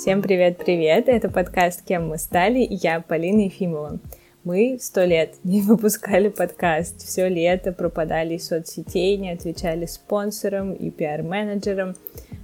Всем привет-привет! Это подкаст «Кем мы стали» я, Полина Ефимова. Мы сто лет не выпускали подкаст. Все лето пропадали из соцсетей, не отвечали спонсорам и пиар-менеджерам.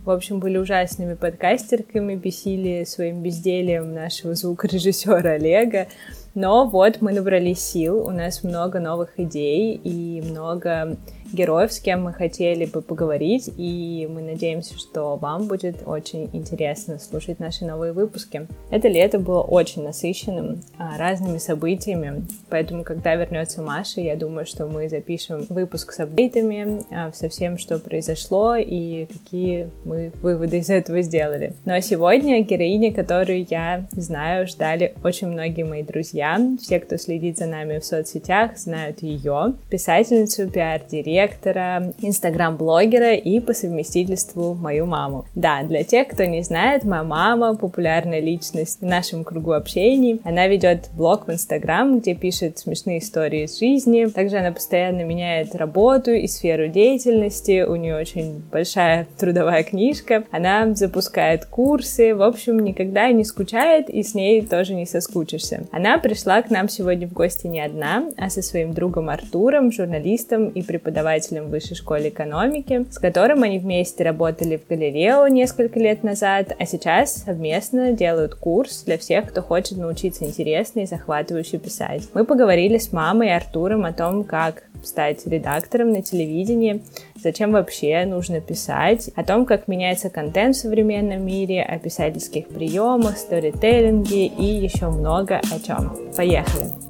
В общем, были ужасными подкастерками, бесили своим бездельем нашего звукорежиссера Олега. Но вот мы набрались сил, у нас много новых идей и много героев, с кем мы хотели бы поговорить, и мы надеемся, что вам будет очень интересно слушать наши новые выпуски. Это лето было очень насыщенным а, разными событиями, поэтому, когда вернется Маша, я думаю, что мы запишем выпуск с апдейтами а, со всем, что произошло и какие мы выводы из этого сделали. Ну а сегодня героиня, которую я знаю, ждали очень многие мои друзья, все, кто следит за нами в соцсетях, знают ее, писательницу, пиар-директор, директора, инстаграм-блогера и по совместительству мою маму. Да, для тех, кто не знает, моя мама популярная личность в нашем кругу общений. Она ведет блог в инстаграм, где пишет смешные истории из жизни. Также она постоянно меняет работу и сферу деятельности. У нее очень большая трудовая книжка. Она запускает курсы. В общем, никогда не скучает и с ней тоже не соскучишься. Она пришла к нам сегодня в гости не одна, а со своим другом Артуром, журналистом и преподавателем преподавателем в Высшей школе экономики, с которым они вместе работали в Галилео несколько лет назад, а сейчас совместно делают курс для всех, кто хочет научиться интересно и захватывающе писать. Мы поговорили с мамой и Артуром о том, как стать редактором на телевидении, зачем вообще нужно писать, о том, как меняется контент в современном мире, о писательских приемах, сторителлинге и еще много о чем. Поехали!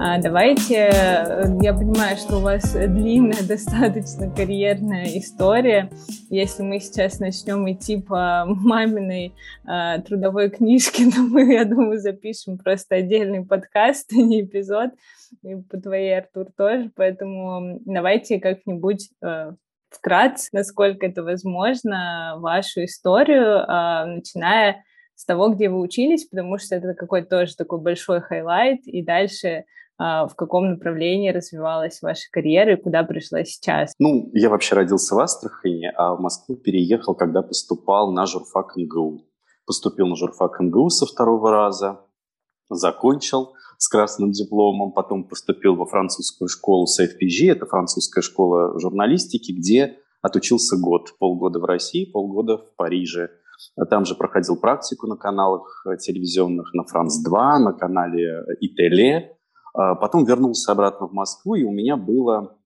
Давайте, э, я понимаю, что у вас длинная достаточно карьерная история. Если мы сейчас начнем идти по маминой а, трудовой книжке, то мы, я думаю, запишем просто отдельный подкаст, а не эпизод. И по твоей, Артур, тоже. Поэтому давайте как-нибудь а, вкратце, насколько это возможно, вашу историю, а, начиная с того, где вы учились, потому что это какой-то тоже такой большой highlight, и дальше а, в каком направлении развивалась ваша карьера и куда пришла сейчас? Ну, я вообще родился в Астрахани, а в Москву переехал, когда поступал на журфак МГУ. Поступил на журфак МГУ со второго раза, закончил с красным дипломом, потом поступил во французскую школу CFPJ, это французская школа журналистики, где отучился год, полгода в России, полгода в Париже. Там же проходил практику на каналах телевизионных, на Франс-2, на канале ИТЛ, а потом вернулся обратно в Москву, и у меня было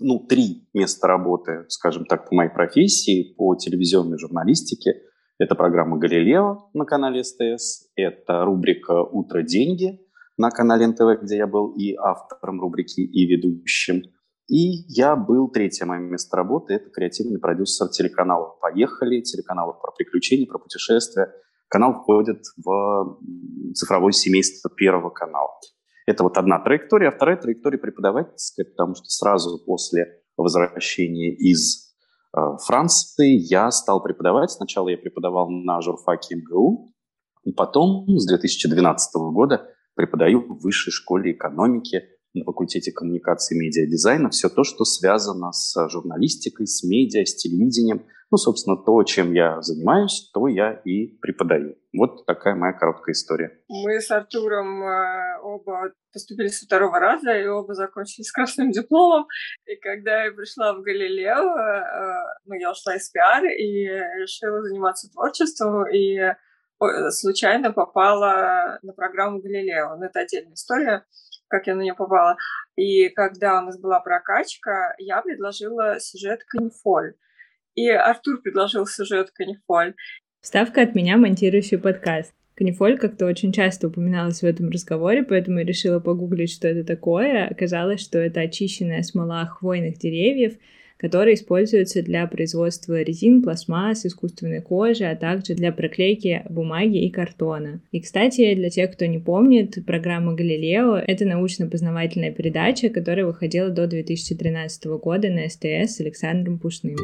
ну, три места работы, скажем так, по моей профессии, по телевизионной журналистике. Это программа «Галилео» на канале СТС, это рубрика «Утро. Деньги» на канале НТВ, где я был и автором рубрики, и ведущим. И я был, третье мое место работы, это креативный продюсер телеканала «Поехали», телеканала про приключения, про путешествия. Канал входит в цифровое семейство Первого канала. Это вот одна траектория. А вторая траектория преподавательская, потому что сразу после возвращения из э, Франции я стал преподавать. Сначала я преподавал на журфаке МГУ, потом с 2012 года преподаю в высшей школе экономики на факультете коммуникации и медиадизайна. Все то, что связано с журналистикой, с медиа, с телевидением. Ну, собственно, то, чем я занимаюсь, то я и преподаю. Вот такая моя короткая история. Мы с Артуром э, оба поступили со второго раза и оба закончили с красным дипломом. И когда я пришла в Галилео, э, ну, я ушла из пиар и решила заниматься творчеством, и случайно попала на программу Галилео. Но это отдельная история, как я на нее попала. И когда у нас была прокачка, я предложила сюжет «Канифоль». И Артур предложил сюжет «Канифоль». Вставка от меня, монтирующий подкаст. Канифоль как-то очень часто упоминалась в этом разговоре, поэтому я решила погуглить, что это такое. Оказалось, что это очищенная смола хвойных деревьев, которая используется для производства резин, пластмасс, искусственной кожи, а также для проклейки бумаги и картона. И, кстати, для тех, кто не помнит, программа «Галилео» — это научно-познавательная передача, которая выходила до 2013 года на СТС с Александром Пушным.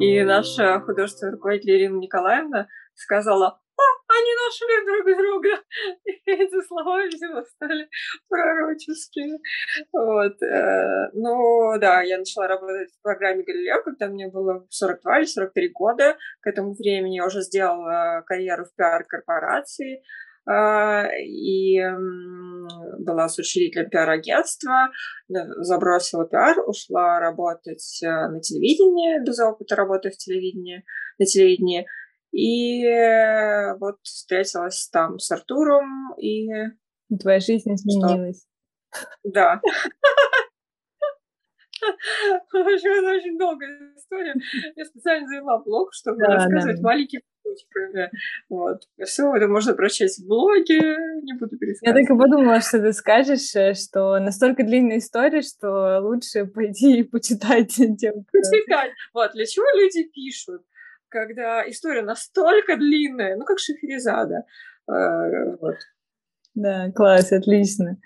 И наша художественная руководитель Ирина Николаевна сказала, они нашли друг друга. И эти слова, видимо, стали пророческими. Вот. Э, ну, да, я начала работать в программе «Галилео», когда мне было 42 или 43 года. К этому времени я уже сделала карьеру в пиар-корпорации и была с учредителем пиар-агентства, забросила пиар, ушла работать э, на телевидении, без опыта работы в телевидении, на телевидении, и э, вот встретилась там с Артуром, и... Твоя жизнь изменилась. Да. Это очень долгая история. Я специально завела блог, чтобы да, рассказывать да. маленькими кусочками. Вот. Все это можно прочесть в блоге, не буду пересказывать. Я так и подумала, что ты скажешь, э, что настолько длинная история, что лучше пойти и почитать тем, Почитать. Вот, для чего люди пишут? когда история настолько длинная, ну, как Шахерезада. Э, вот. Да, класс, отлично.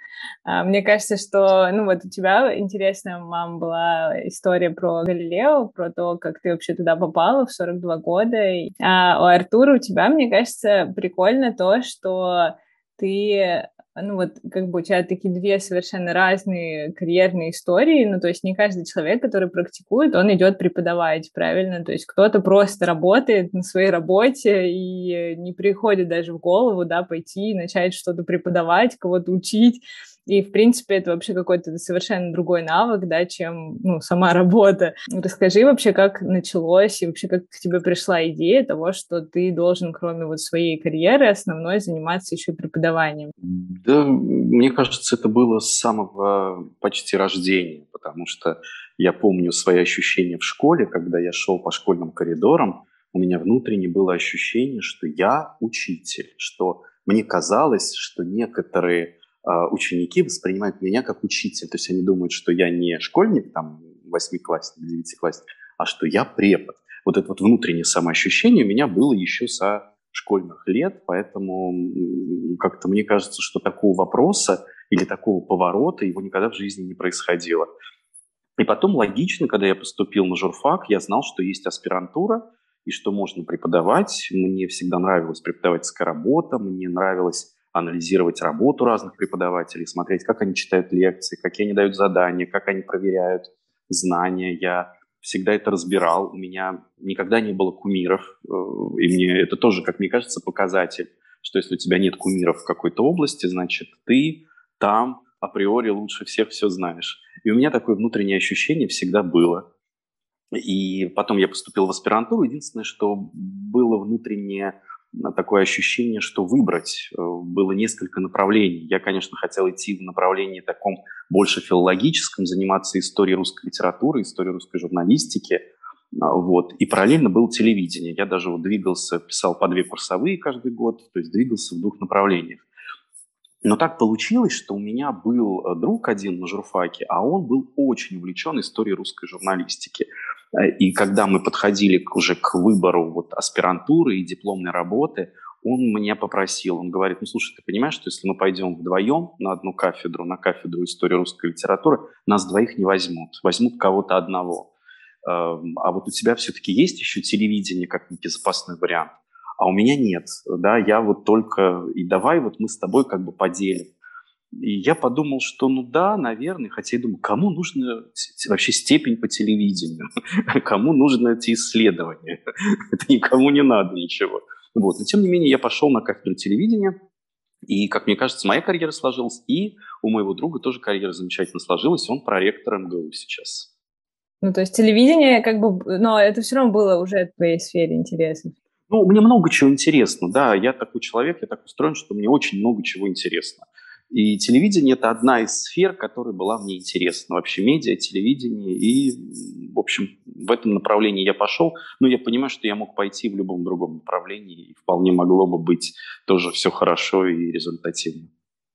А, мне кажется, что, ну вот у тебя интересная, мам, была история про Галилео, про то, как ты вообще туда попала в 42 года. А у Артура, у тебя, мне кажется, прикольно то, что ты ну вот как бы у тебя такие две совершенно разные карьерные истории, ну то есть не каждый человек, который практикует, он идет преподавать, правильно? То есть кто-то просто работает на своей работе и не приходит даже в голову, да, пойти и начать что-то преподавать, кого-то учить, и, в принципе, это вообще какой-то совершенно другой навык, да, чем, ну, сама работа. Расскажи вообще, как началось и вообще как к тебе пришла идея того, что ты должен, кроме вот своей карьеры основной, заниматься еще преподаванием? Да, мне кажется, это было с самого почти рождения, потому что я помню свои ощущения в школе, когда я шел по школьным коридорам, у меня внутренне было ощущение, что я учитель, что мне казалось, что некоторые ученики воспринимают меня как учитель. То есть они думают, что я не школьник, там, восьмиклассник, девятиклассник, а что я препод. Вот это вот внутреннее самоощущение у меня было еще со школьных лет, поэтому как-то мне кажется, что такого вопроса или такого поворота его никогда в жизни не происходило. И потом логично, когда я поступил на журфак, я знал, что есть аспирантура и что можно преподавать. Мне всегда нравилась преподавательская работа, мне нравилось анализировать работу разных преподавателей, смотреть, как они читают лекции, какие они дают задания, как они проверяют знания. Я всегда это разбирал. У меня никогда не было кумиров, э, и мне это тоже, как мне кажется, показатель, что если у тебя нет кумиров в какой-то области, значит, ты там априори лучше всех все знаешь. И у меня такое внутреннее ощущение всегда было. И потом я поступил в аспирантуру. Единственное, что было внутреннее такое ощущение, что выбрать. Э, было несколько направлений. Я, конечно, хотел идти в направлении таком больше филологическом, заниматься историей русской литературы, историей русской журналистики. А, вот. И параллельно было телевидение. Я даже вот двигался, писал по две курсовые каждый год, то есть двигался в двух направлениях. Но так получилось, что у меня был э, друг один на журфаке, а он был очень увлечен историей русской журналистики. Э, и когда мы подходили уже к выбору вот аспирантуры и дипломной работы, он меня попросил, он говорит, ну слушай, ты понимаешь, что если мы пойдем вдвоем на одну кафедру, на кафедру истории русской литературы, нас двоих не возьмут, возьмут кого-то одного. Эм, а вот у тебя все-таки есть еще телевидение как некий запасной вариант, а у меня нет, да, я вот только, и давай вот мы с тобой как бы поделим. И я подумал, что ну да, наверное, хотя я думаю, кому нужна вообще степень по телевидению? Кому нужны эти исследования? Это никому не надо ничего. Вот. Но тем не менее я пошел на кафедру телевидения, и, как мне кажется, моя карьера сложилась, и у моего друга тоже карьера замечательно сложилась, он проректор МГУ сейчас. Ну, то есть телевидение как бы, но это все равно было уже в твоей сфере интересов. Ну, мне много чего интересно, да, я такой человек, я так устроен, что мне очень много чего интересно. И телевидение – это одна из сфер, которая была мне интересна. Вообще медиа, телевидение. И, в общем, в этом направлении я пошел. Но я понимаю, что я мог пойти в любом другом направлении. И вполне могло бы быть тоже все хорошо и результативно.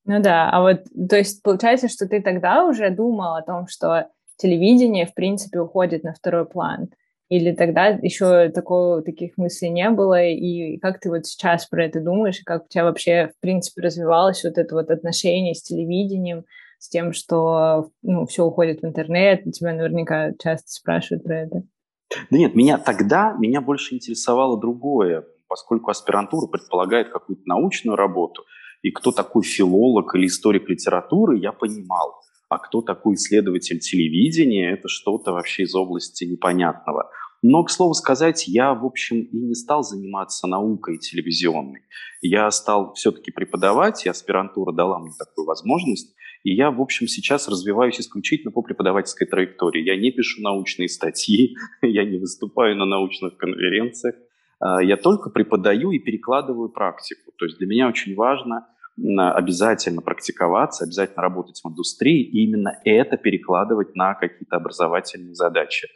Ну да, а вот, то есть получается, что ты тогда уже думал о том, что телевидение, в принципе, уходит на второй план. Или тогда еще такого, таких мыслей не было? И как ты вот сейчас про это думаешь? Как у тебя вообще, в принципе, развивалось вот это вот отношение с телевидением, с тем, что ну, все уходит в интернет? Тебя наверняка часто спрашивают про это. Да нет, меня тогда, меня больше интересовало другое. поскольку аспирантура предполагает какую-то научную работу, и кто такой филолог или историк литературы, я понимал. А кто такой исследователь телевидения, это что-то вообще из области непонятного. Но, к слову сказать, я, в общем, и не стал заниматься наукой телевизионной. Я стал все-таки преподавать, и аспирантура дала мне такую возможность. И я, в общем, сейчас развиваюсь исключительно по преподавательской траектории. Я не пишу научные статьи, я не выступаю на научных конференциях. А, я только преподаю и перекладываю практику. То есть для меня очень важно обязательно практиковаться, обязательно работать в индустрии и именно это перекладывать на какие-то образовательные задачи.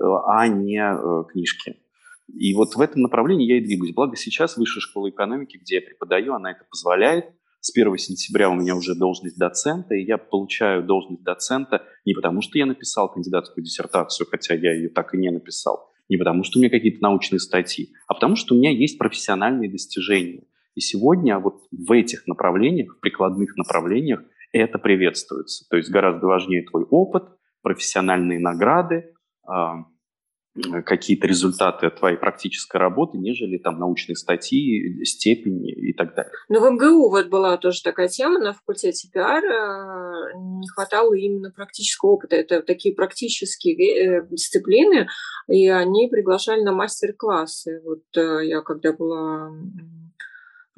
Э, а не э, книжки. И вот в этом направлении я и двигаюсь. Благо сейчас Высшая школа экономики, где я преподаю, она это позволяет. С 1 сентября у меня уже должность доцента, и я получаю должность доцента не потому, что я написал кандидатскую диссертацию, хотя я ее так и не написал, не потому, что у меня какие-то научные статьи, а потому, что у меня есть профессиональные достижения. И сегодня вот в этих направлениях, в прикладных направлениях, это приветствуется. То есть гораздо важнее твой опыт, профессиональные награды, а, какие-то результаты твоей практической работы, нежели там научные статьи, степени и так далее. Ну, в МГУ вот была тоже такая тема на факультете пиар, э, не хватало именно практического опыта. Это такие практические э, дисциплины, и они приглашали на мастер-классы. Вот э, я когда была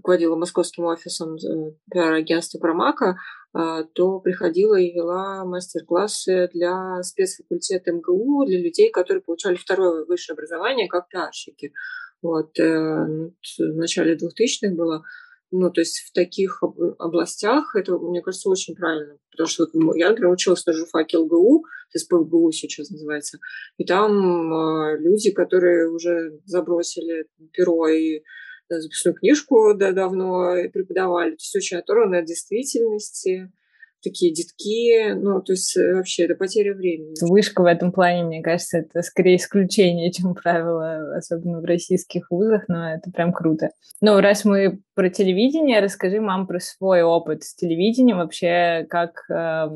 руководила московским офисом пиар-агентства Промака, а, то приходила и вела мастер-классы для спецфакультета МГУ, для людей, которые получали второе высшее образование как пиарщики. Вот. Э, ну, в начале 2000-х было. Ну, то есть в таких областях это, мне кажется, очень правильно. Потому что вот я, например, училась на журфаке ЛГУ, то сейчас называется, и там э, люди, которые уже забросили перо и записную книжку да, давно преподавали, то есть очень оторваны от действительности, такие детки, ну, то есть э, вообще это потеря времени. Вышка в этом плане, мне кажется, это скорее исключение, чем правило, особенно в российских вузах, но это прям круто. Ну, раз мы про телевидение, расскажи, мам, про свой опыт с телевидением, вообще, как, э,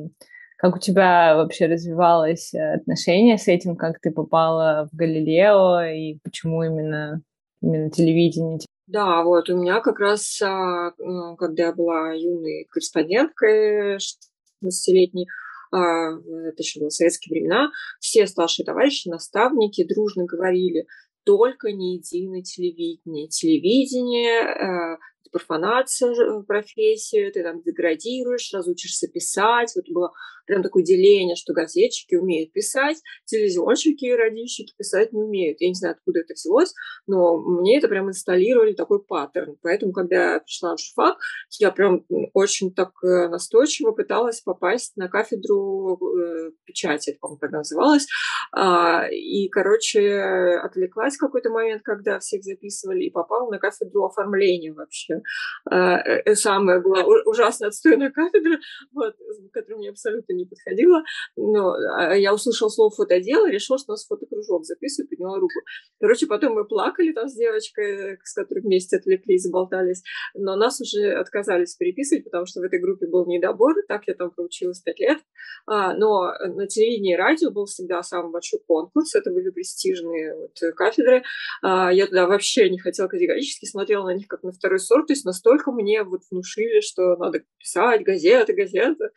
как у тебя вообще развивалось отношение с этим, как ты попала в Галилео? И почему именно, именно телевидение да, вот у меня как раз, а, ну, когда я была юной корреспонденткой, 16-летней, а, это еще было советские времена, все старшие товарищи, наставники дружно говорили, только не единое телевидение. Телевидение э, профанация профессию, ты там деградируешь, разучишься писать. Вот было прям такое деление, что газетчики умеют писать, телевизионщики и радищики писать не умеют. Я не знаю, откуда это взялось, но мне это прям инсталлировали такой паттерн. Поэтому, когда я пришла в журфак, я прям очень так э, настойчиво пыталась попасть на кафедру э, печати, это, по-моему, тогда называлось. А, и, короче, отвлеклась в какой-то момент, когда всех записывали, и попала на кафедру оформления вообще. А, э, самая была ужасно отстойная кафедра, вот, которая мне абсолютно не подходила. Но а, я услышала слово фотодел и решила, что у нас фотокружок записываю, подняла руку. Короче, потом мы плакали там с девочкой, с которой вместе отвлеклись, заболтались. Но нас уже отказались переписывать, потому что в этой группе был недобор. Так я там проучилась пять лет. А, но на телевидении и радио был всегда самый большой конкурс. Это были престижные вот кафедры. Я туда вообще не хотела категорически, смотрела на них как на второй сорт есть настолько мне вот внушили, что надо писать газеты, газеты.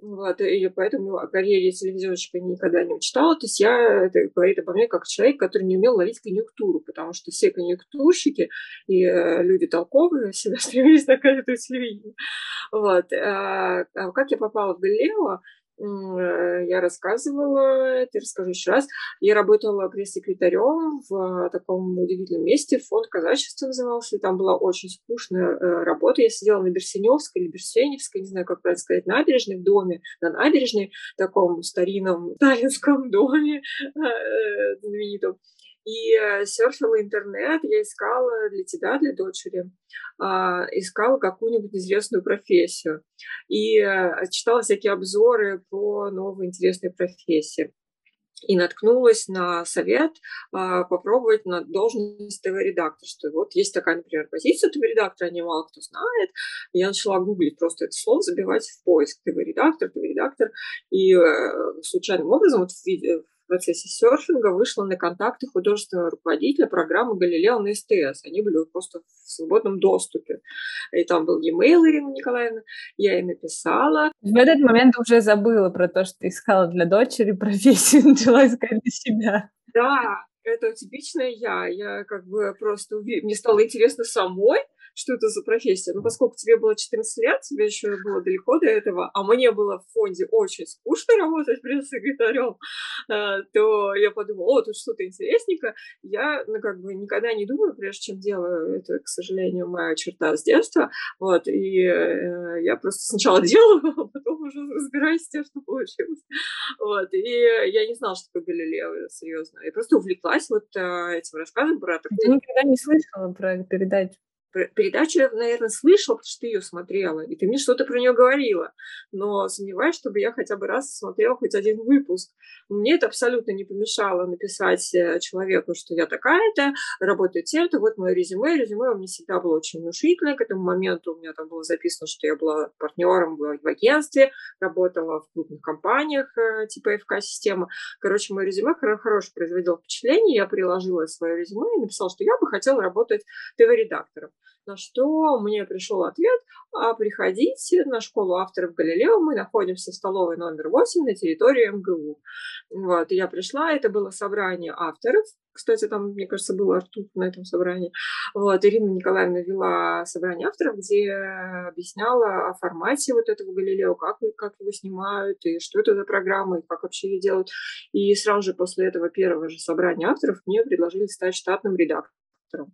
Вот, и поэтому о карьере телевизионщика никогда не мечтала. То есть я, это говорит обо мне как человек, который не умел ловить конъюнктуру, потому что все конъюнктурщики и э, люди толковые всегда стремились на кафедру телевидения. Вот. А, а как я попала в Галилео? Э, я рассказывала это, расскажу еще раз. Я работала пресс-секретарем в таком удивительном месте, фонд казачества назывался, и там была очень скучная э, работа. Я сидела на Берсеневской или Берсеневской, не знаю, как правильно сказать, набережной, в доме, на набережной, таком старинном сталинском доме э, знаменитом и э, серфила интернет, я искала для тебя, для дочери, а, искала какую-нибудь известную профессию и э, читала всякие обзоры про новые интересные профессии. И наткнулась на совет а, попробовать на должность ТВ-редактора, что вот есть такая, например, позиция ТВ-редактора, не мало кто знает. Я начала гуглить просто это слово, забивать в поиск ТВ-редактор, ТВ-редактор, и э, случайным образом вот в, процессе серфинга вышла на контакты художественного руководителя программы «Галилео» на СТС. Они были просто в свободном доступе. И там был e-mail Ирина Николаевна, я ей написала. В этот момент уже забыла про то, что искала для дочери профессию, начала искать для себя. Да, это типичная я. Я как бы просто... Мне стало интересно самой, что это за профессия. Но поскольку тебе было 14 лет, тебе еще было далеко до этого, а мне было в фонде очень скучно работать пресс-секретарем, э, то я подумала, о, тут что-то интересненько. Я, ну, как бы никогда не думаю, прежде чем делаю. Это, к сожалению, моя черта с детства. Вот, и э, я просто сначала делаю, а потом уже разбираюсь с тем, что получилось. Вот, и я не знала, что такое Галилео, серьезно. Я просто увлеклась вот э, этим рассказом про... Ты никогда не слышала про передачу? Передачу я, наверное, слышала, потому что ты ее смотрела, и ты мне что-то про нее говорила. Но сомневаюсь, чтобы я хотя бы раз смотрела хоть один выпуск. Мне это абсолютно не помешало написать э, человеку, что я такая-то, работаю тем-то, вот мое резюме. Резюме у меня всегда было очень внушительное. К этому моменту у меня там было записано, что я была партнером в, агентстве, работала в крупных компаниях э, типа ФК-система. Короче, мое резюме хорошее производило впечатление. Я приложила свое резюме и написала, что я бы хотела работать ТВ-редактором. На что мне пришел ответ, а приходите на школу авторов Галилео, мы находимся в столовой номер 8 на территории МГУ. Вот, я пришла, это было собрание авторов, кстати, там, мне кажется, был Артур на этом собрании. Вот, Ирина Николаевна вела собрание авторов, где объясняла о формате вот этого Галилео, как, как его снимают, и что это за программа, и как вообще ее делают. И сразу же после этого первого же собрания авторов мне предложили стать штатным редактором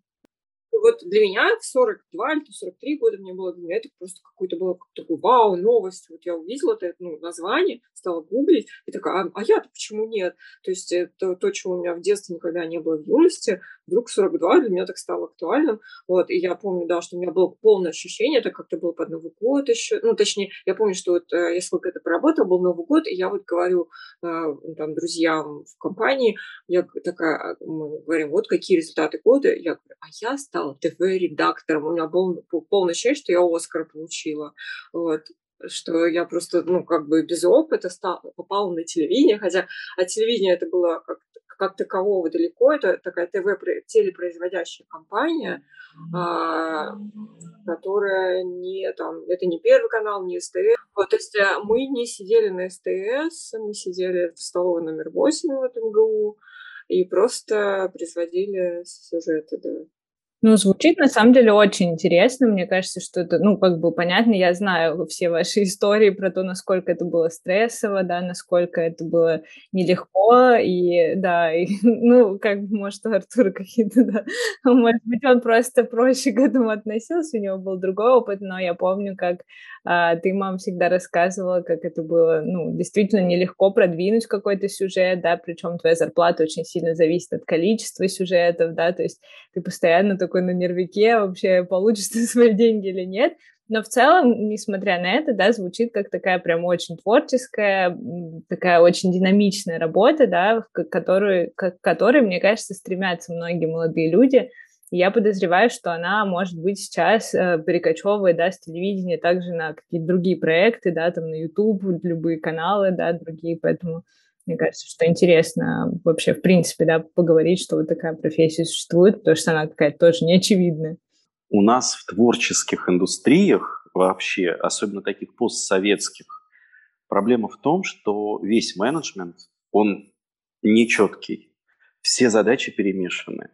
вот для меня в 42 или 43 года мне было, для меня это просто какой-то было такой вау, новость. Вот я увидела это ну, название, стала гуглить, и такая, а, а я-то почему нет? То есть это то, чего у меня в детстве никогда не было в юности, вдруг 42 для меня так стало актуальным. Вот, и я помню, да, что у меня было полное ощущение, это как-то было под Новый год еще, ну, точнее, я помню, что вот э, я сколько это проработала, был Новый год, и я вот говорю э, там друзьям в компании, я такая, мы говорим, вот какие результаты года, я говорю, а я стала ТВ-редактором, у меня был полное ощущение, что я Оскар получила. Вот что я просто, ну, как бы без опыта стал, попала на телевидение, хотя от телевидения это было как, как такового далеко, это такая ТВ, телепроизводящая компания, а, которая не там, это не Первый канал, не СТС. Вот, то есть э, мы не сидели на СТС, мы сидели в столовой номер 8 в этом ГУ и просто производили сюжеты, да. Ну, звучит на самом деле очень интересно. Мне кажется, что это, ну, как бы понятно, я знаю все ваши истории про то, насколько это было стрессово, да, насколько это было нелегко, и, да, и, ну, как бы, может, у Артура какие-то, да, может быть, он просто проще к этому относился, у него был другой опыт, но я помню, как ты, мам, всегда рассказывала, как это было, ну, действительно нелегко продвинуть какой-то сюжет, да, причем твоя зарплата очень сильно зависит от количества сюжетов, да, то есть ты постоянно такой на нервике, вообще получишь ты свои деньги или нет, но в целом, несмотря на это, да, звучит как такая прям очень творческая, такая очень динамичная работа, да, к которой, к которой, мне кажется, стремятся многие молодые люди – я подозреваю, что она, может быть, сейчас э, перекочевывает, да, с телевидения также на какие-то другие проекты, да, там на YouTube, любые каналы, да, другие, поэтому мне кажется, что интересно вообще, в принципе, да, поговорить, что вот такая профессия существует, потому что она какая-то тоже неочевидная. У нас в творческих индустриях вообще, особенно таких постсоветских, проблема в том, что весь менеджмент, он нечеткий. Все задачи перемешаны.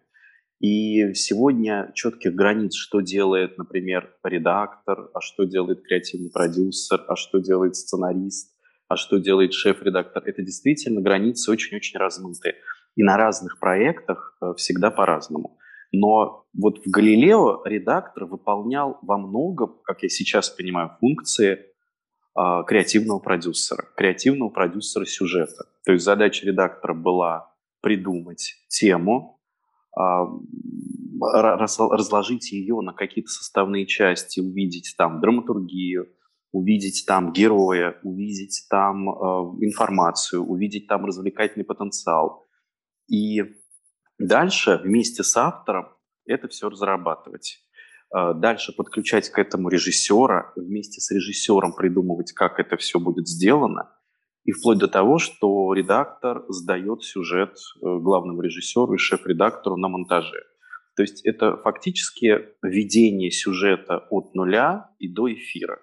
И сегодня четких границ, что делает, например, редактор, а что делает креативный продюсер, а что делает сценарист, а что делает шеф-редактор, это действительно границы очень-очень размытые. И на разных проектах э, всегда по-разному. Но вот в «Галилео» редактор выполнял во многом, как я сейчас понимаю, функции э, креативного продюсера, креативного продюсера сюжета. То есть задача редактора была придумать тему, а, разложить ее на какие-то составные части, увидеть там драматургию, увидеть там героя, увидеть там э, информацию, увидеть там развлекательный потенциал. И дальше вместе с автором это все разрабатывать. Э, дальше подключать к этому режиссера, вместе с режиссером придумывать, как это все будет сделано. И вплоть до того, что редактор сдает сюжет э, главному режиссеру и шеф-редактору на монтаже. То есть это фактически ведение сюжета от нуля и до эфира.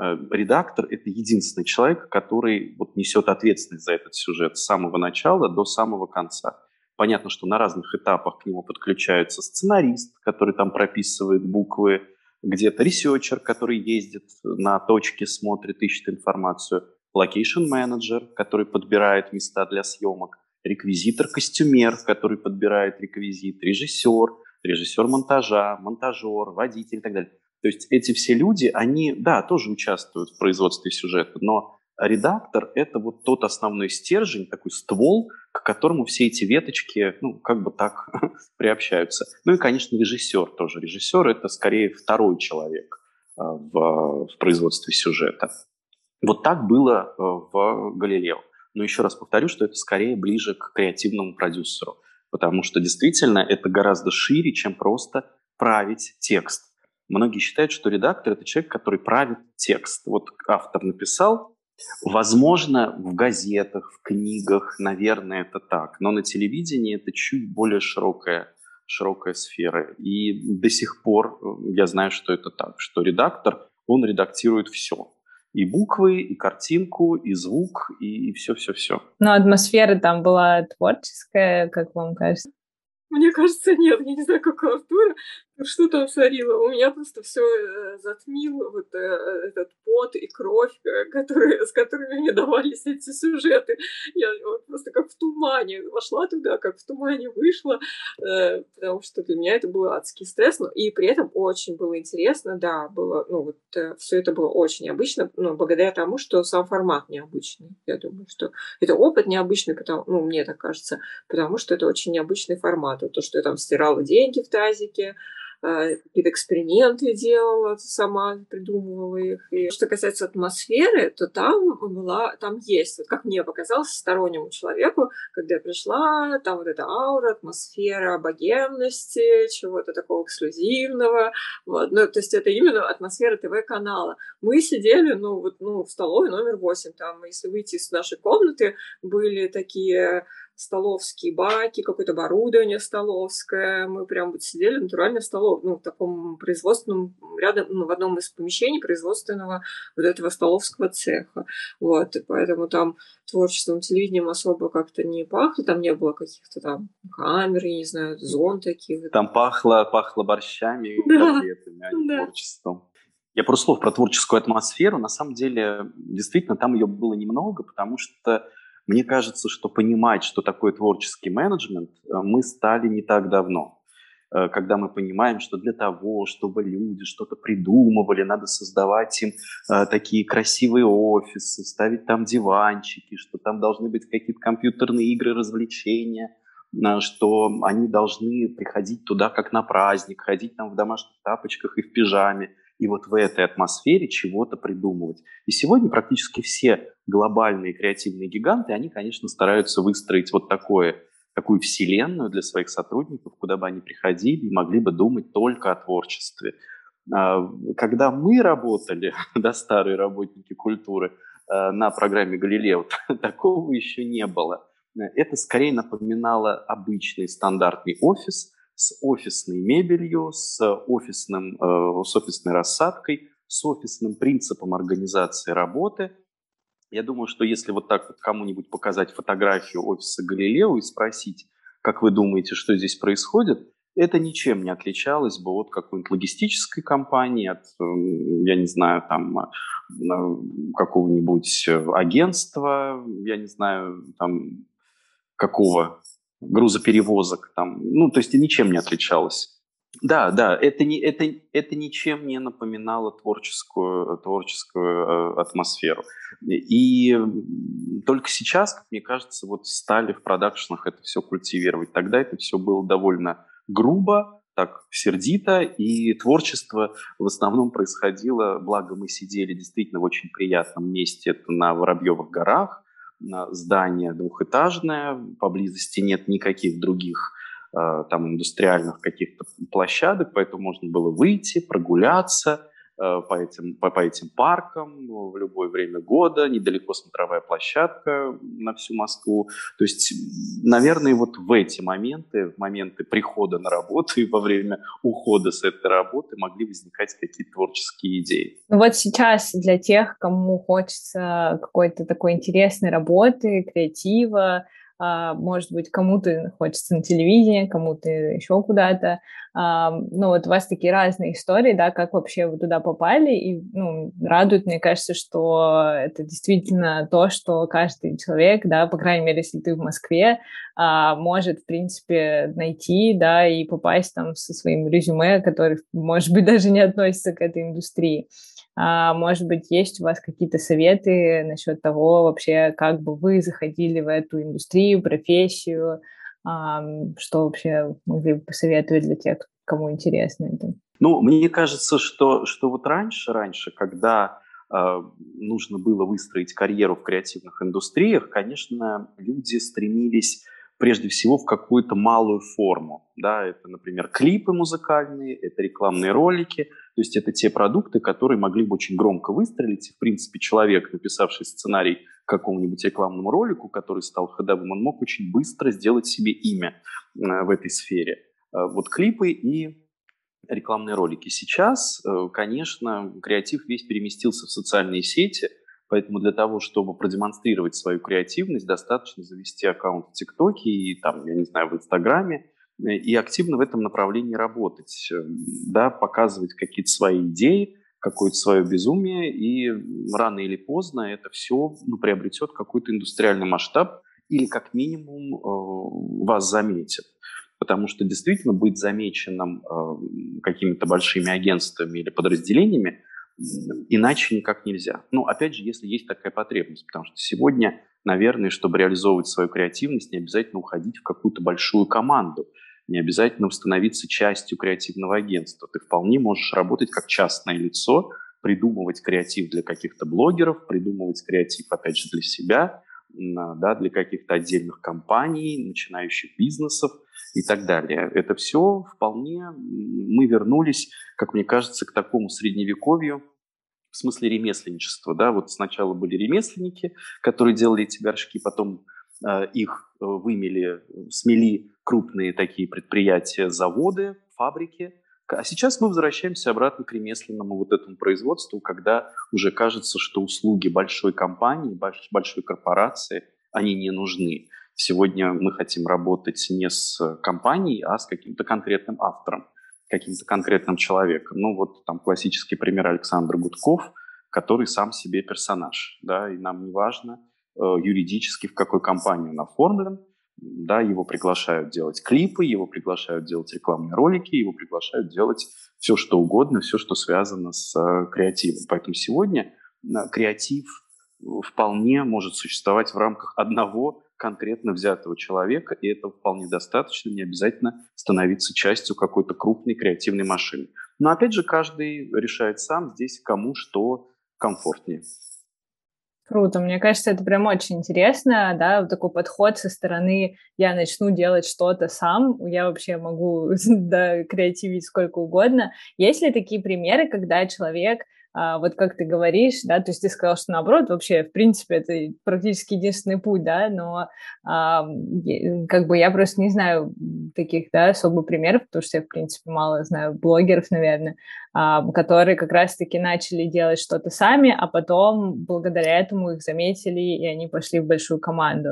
Э, редактор – это единственный человек, который вот несет ответственность за этот сюжет с самого начала до самого конца. Понятно, что на разных этапах к нему подключается сценарист, который там прописывает буквы, где-то researcher, который ездит на точки, смотрит, ищет информацию, location manager, который подбирает места для съемок, реквизитор-костюмер, который подбирает реквизит, режиссер, режиссер монтажа, монтажер, водитель и так далее. То есть эти все люди, они, да, тоже участвуют в производстве сюжета, но редактор – это вот тот основной стержень, такой ствол, к которому все эти веточки, ну, как бы так приобщаются. Ну и, конечно, режиссер тоже. Режиссер – это скорее второй человек а, в, в производстве сюжета. Вот так было э, в «Галилео». Но еще раз повторю, что это скорее ближе к креативному продюсеру, потому что действительно это гораздо шире, чем просто править текст. Многие считают, что редактор – это человек, который правит текст. Вот автор написал, возможно, в газетах, в книгах, наверное, это так, но на телевидении это чуть более широкая, широкая сфера. И до сих пор э, я знаю, что это так, что редактор, он редактирует все и буквы, и картинку, и звук, и все-все-все. Но атмосфера там была творческая, как вам кажется? Мне кажется, нет. Я не знаю, как у Артура. Что там царило? У меня просто все э, затмило вот э, этот пот и кровь, э, которые, с которыми мне давались эти сюжеты. Я просто как в тумане вошла туда, как в тумане вышла, потому что для меня это был адский стресс, но и при этом очень было интересно, да, было, ну вот все это было очень необычно, ну, благодаря тому, что сам формат необычный. Я думаю, что это опыт необычный, потому, ну, мне так кажется, потому что это очень необычный формат. То, что я там стирала деньги в тазике, какие-то эксперименты делала сама, придумывала их. И что касается атмосферы, то там была, там есть, вот как мне показалось, стороннему человеку, когда я пришла, там вот эта аура, атмосфера богемности, чего-то такого эксклюзивного. Вот. Ну, то есть это именно атмосфера ТВ-канала. Мы сидели, ну, вот, ну, в столовой номер 8, там, если выйти из нашей комнаты, были такие столовские баки, какое-то оборудование столовское. Мы прям вот сидели натурально в столов, ну, в таком производственном, рядом, ну, в одном из помещений производственного вот этого столовского цеха. Вот, и поэтому там творчеством, телевидением особо как-то не пахло, там не было каких-то там камер, я не знаю, зон таких. Там пахло, пахло борщами, да. котлетами, а не да. творчеством. Я просто слов про творческую атмосферу. На самом деле, действительно, там ее было немного, потому что мне кажется, что понимать, что такое творческий менеджмент, э, мы стали не так давно. Э, когда мы понимаем, что для того, чтобы люди что-то придумывали, надо создавать им э, такие красивые офисы, ставить там диванчики, что там должны быть какие-то компьютерные игры, развлечения, что они должны приходить туда как на праздник, ходить там в домашних тапочках и в пижаме и вот в этой атмосфере чего-то придумывать. И сегодня практически все глобальные креативные гиганты, они, конечно, стараются выстроить вот такое, такую вселенную для своих сотрудников, куда бы они приходили и могли бы думать только о творчестве. А, когда мы работали, да, старые работники культуры, а, на программе «Галилео», такого еще не было. Это скорее напоминало обычный стандартный офис – с офисной мебелью, с, офисным, э, с офисной рассадкой, с офисным принципом организации работы. Я думаю, что если вот так вот кому-нибудь показать фотографию офиса Галилео и спросить, как вы думаете, что здесь происходит, это ничем не отличалось бы от какой-нибудь логистической компании, от, я не знаю, там, э, какого-нибудь агентства, я не знаю, там, какого грузоперевозок, там, ну, то есть ничем не отличалось. Да, да, это, не, это, это ничем не напоминало творческую, творческую э, атмосферу. И только сейчас, как мне кажется, вот стали в продакшенах это все культивировать. Тогда это все было довольно грубо, так сердито, и творчество в основном происходило, благо мы сидели действительно в очень приятном месте, это на Воробьевых горах, здание двухэтажное, поблизости нет никаких других э, там индустриальных каких-то площадок, поэтому можно было выйти, прогуляться, по этим, по, по этим паркам в любое время года, недалеко смотровая площадка на всю Москву. То есть, наверное, вот в эти моменты, в моменты прихода на работу и во время ухода с этой работы могли возникать какие-то творческие идеи. Ну вот сейчас для тех, кому хочется какой-то такой интересной работы, креатива, может быть, кому-то хочется на телевидение, кому-то еще куда-то. А, ну, вот у вас такие разные истории, да, как вообще вы туда попали, и, ну, радует, мне кажется, что это действительно то, что каждый человек, да, по крайней мере, если ты в Москве, а, может, в принципе, найти, да, и попасть там со своим резюме, который, может быть, даже не относится к этой индустрии. А, может быть, есть у вас какие-то советы насчет того вообще, как бы вы заходили в эту индустрию, профессию, что вообще могли бы посоветовать для тех, кому интересно это? Ну, мне кажется, что, что вот раньше, раньше, когда э, нужно было выстроить карьеру в креативных индустриях, конечно, люди стремились прежде всего в какую-то малую форму. Да, это, например, клипы музыкальные, это рекламные ролики, то есть это те продукты, которые могли бы очень громко выстрелить. в принципе, человек, написавший сценарий к какому-нибудь рекламному ролику, который стал ходовым, он мог очень быстро сделать себе имя э, в этой сфере. Э, вот клипы и рекламные ролики. Сейчас, э, конечно, креатив весь переместился в социальные сети – Поэтому для того, чтобы продемонстрировать свою креативность, достаточно завести аккаунт в ТикТоке и там, я не знаю, в Инстаграме э, и активно в этом направлении работать, э, да, показывать какие-то свои идеи, какое-то свое безумие, и рано или поздно это все ну, приобретет какой-то индустриальный масштаб или как минимум э, вас заметят. Потому что действительно быть замеченным э, какими-то большими агентствами или подразделениями – иначе никак нельзя. Ну, опять же, если есть такая потребность, потому что сегодня, наверное, чтобы реализовывать свою креативность, не обязательно уходить в какую-то большую команду, не обязательно становиться частью креативного агентства. Ты вполне можешь работать как частное лицо, придумывать креатив для каких-то блогеров, придумывать креатив, опять же, для себя, да, для каких-то отдельных компаний, начинающих бизнесов и так далее. Это все вполне... Мы вернулись, как мне кажется, к такому средневековью, в смысле ремесленничества. Да? Вот сначала были ремесленники, которые делали эти горшки, потом э, их э, вымели, смели крупные такие предприятия, заводы, фабрики. А сейчас мы возвращаемся обратно к ремесленному вот этому производству, когда уже кажется, что услуги большой компании, большой корпорации, они не нужны. Сегодня мы хотим работать не с компанией, а с каким-то конкретным автором, каким-то конкретным человеком. Ну вот там классический пример Александр Гудков, который сам себе персонаж, да, и нам не важно э, юридически в какой компании он оформлен, да, его приглашают делать клипы, его приглашают делать рекламные ролики, его приглашают делать все, что угодно, все, что связано с э, креативом. Поэтому сегодня э, креатив вполне может существовать в рамках одного конкретно взятого человека, и это вполне достаточно, не обязательно становиться частью какой-то крупной креативной машины. Но опять же, каждый решает сам здесь, кому что комфортнее. Круто, мне кажется, это прям очень интересно, да, вот такой подход со стороны «я начну делать что-то сам», я вообще могу да, креативить сколько угодно. Есть ли такие примеры, когда человек а, вот как ты говоришь, да, то есть ты сказал, что наоборот, вообще, в принципе, это практически единственный путь, да, но а, как бы я просто не знаю таких, да, особо примеров, потому что я, в принципе, мало знаю блогеров, наверное, а, которые как раз-таки начали делать что-то сами, а потом благодаря этому их заметили, и они пошли в большую команду.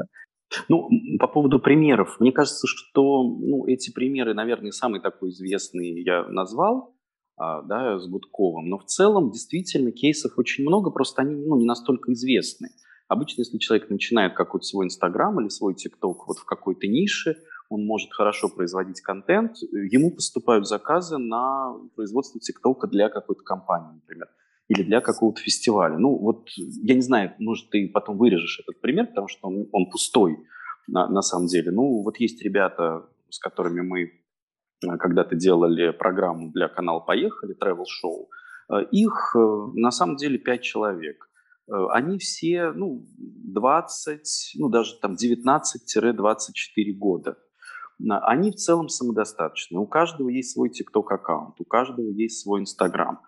Ну, по поводу примеров, мне кажется, что ну, эти примеры, наверное, самый такой известный я назвал, да, с Гудковым. Но в целом действительно кейсов очень много, просто они ну, не настолько известны. Обычно, если человек начинает какой-то свой Инстаграм или свой ТикТок вот в какой-то нише, он может хорошо производить контент, ему поступают заказы на производство ТикТока для какой-то компании, например, или для какого-то фестиваля. Ну, вот я не знаю, может, ты потом вырежешь этот пример, потому что он, он пустой на, на самом деле. Ну, вот есть ребята, с которыми мы Э, когда-то делали программу для канала «Поехали», travel шоу э, их э, на самом деле 5 человек. Они все, ну, 20, ну, даже там 19-24 года. Они в целом самодостаточны. У каждого есть свой TikTok аккаунт, у каждого есть свой Instagram.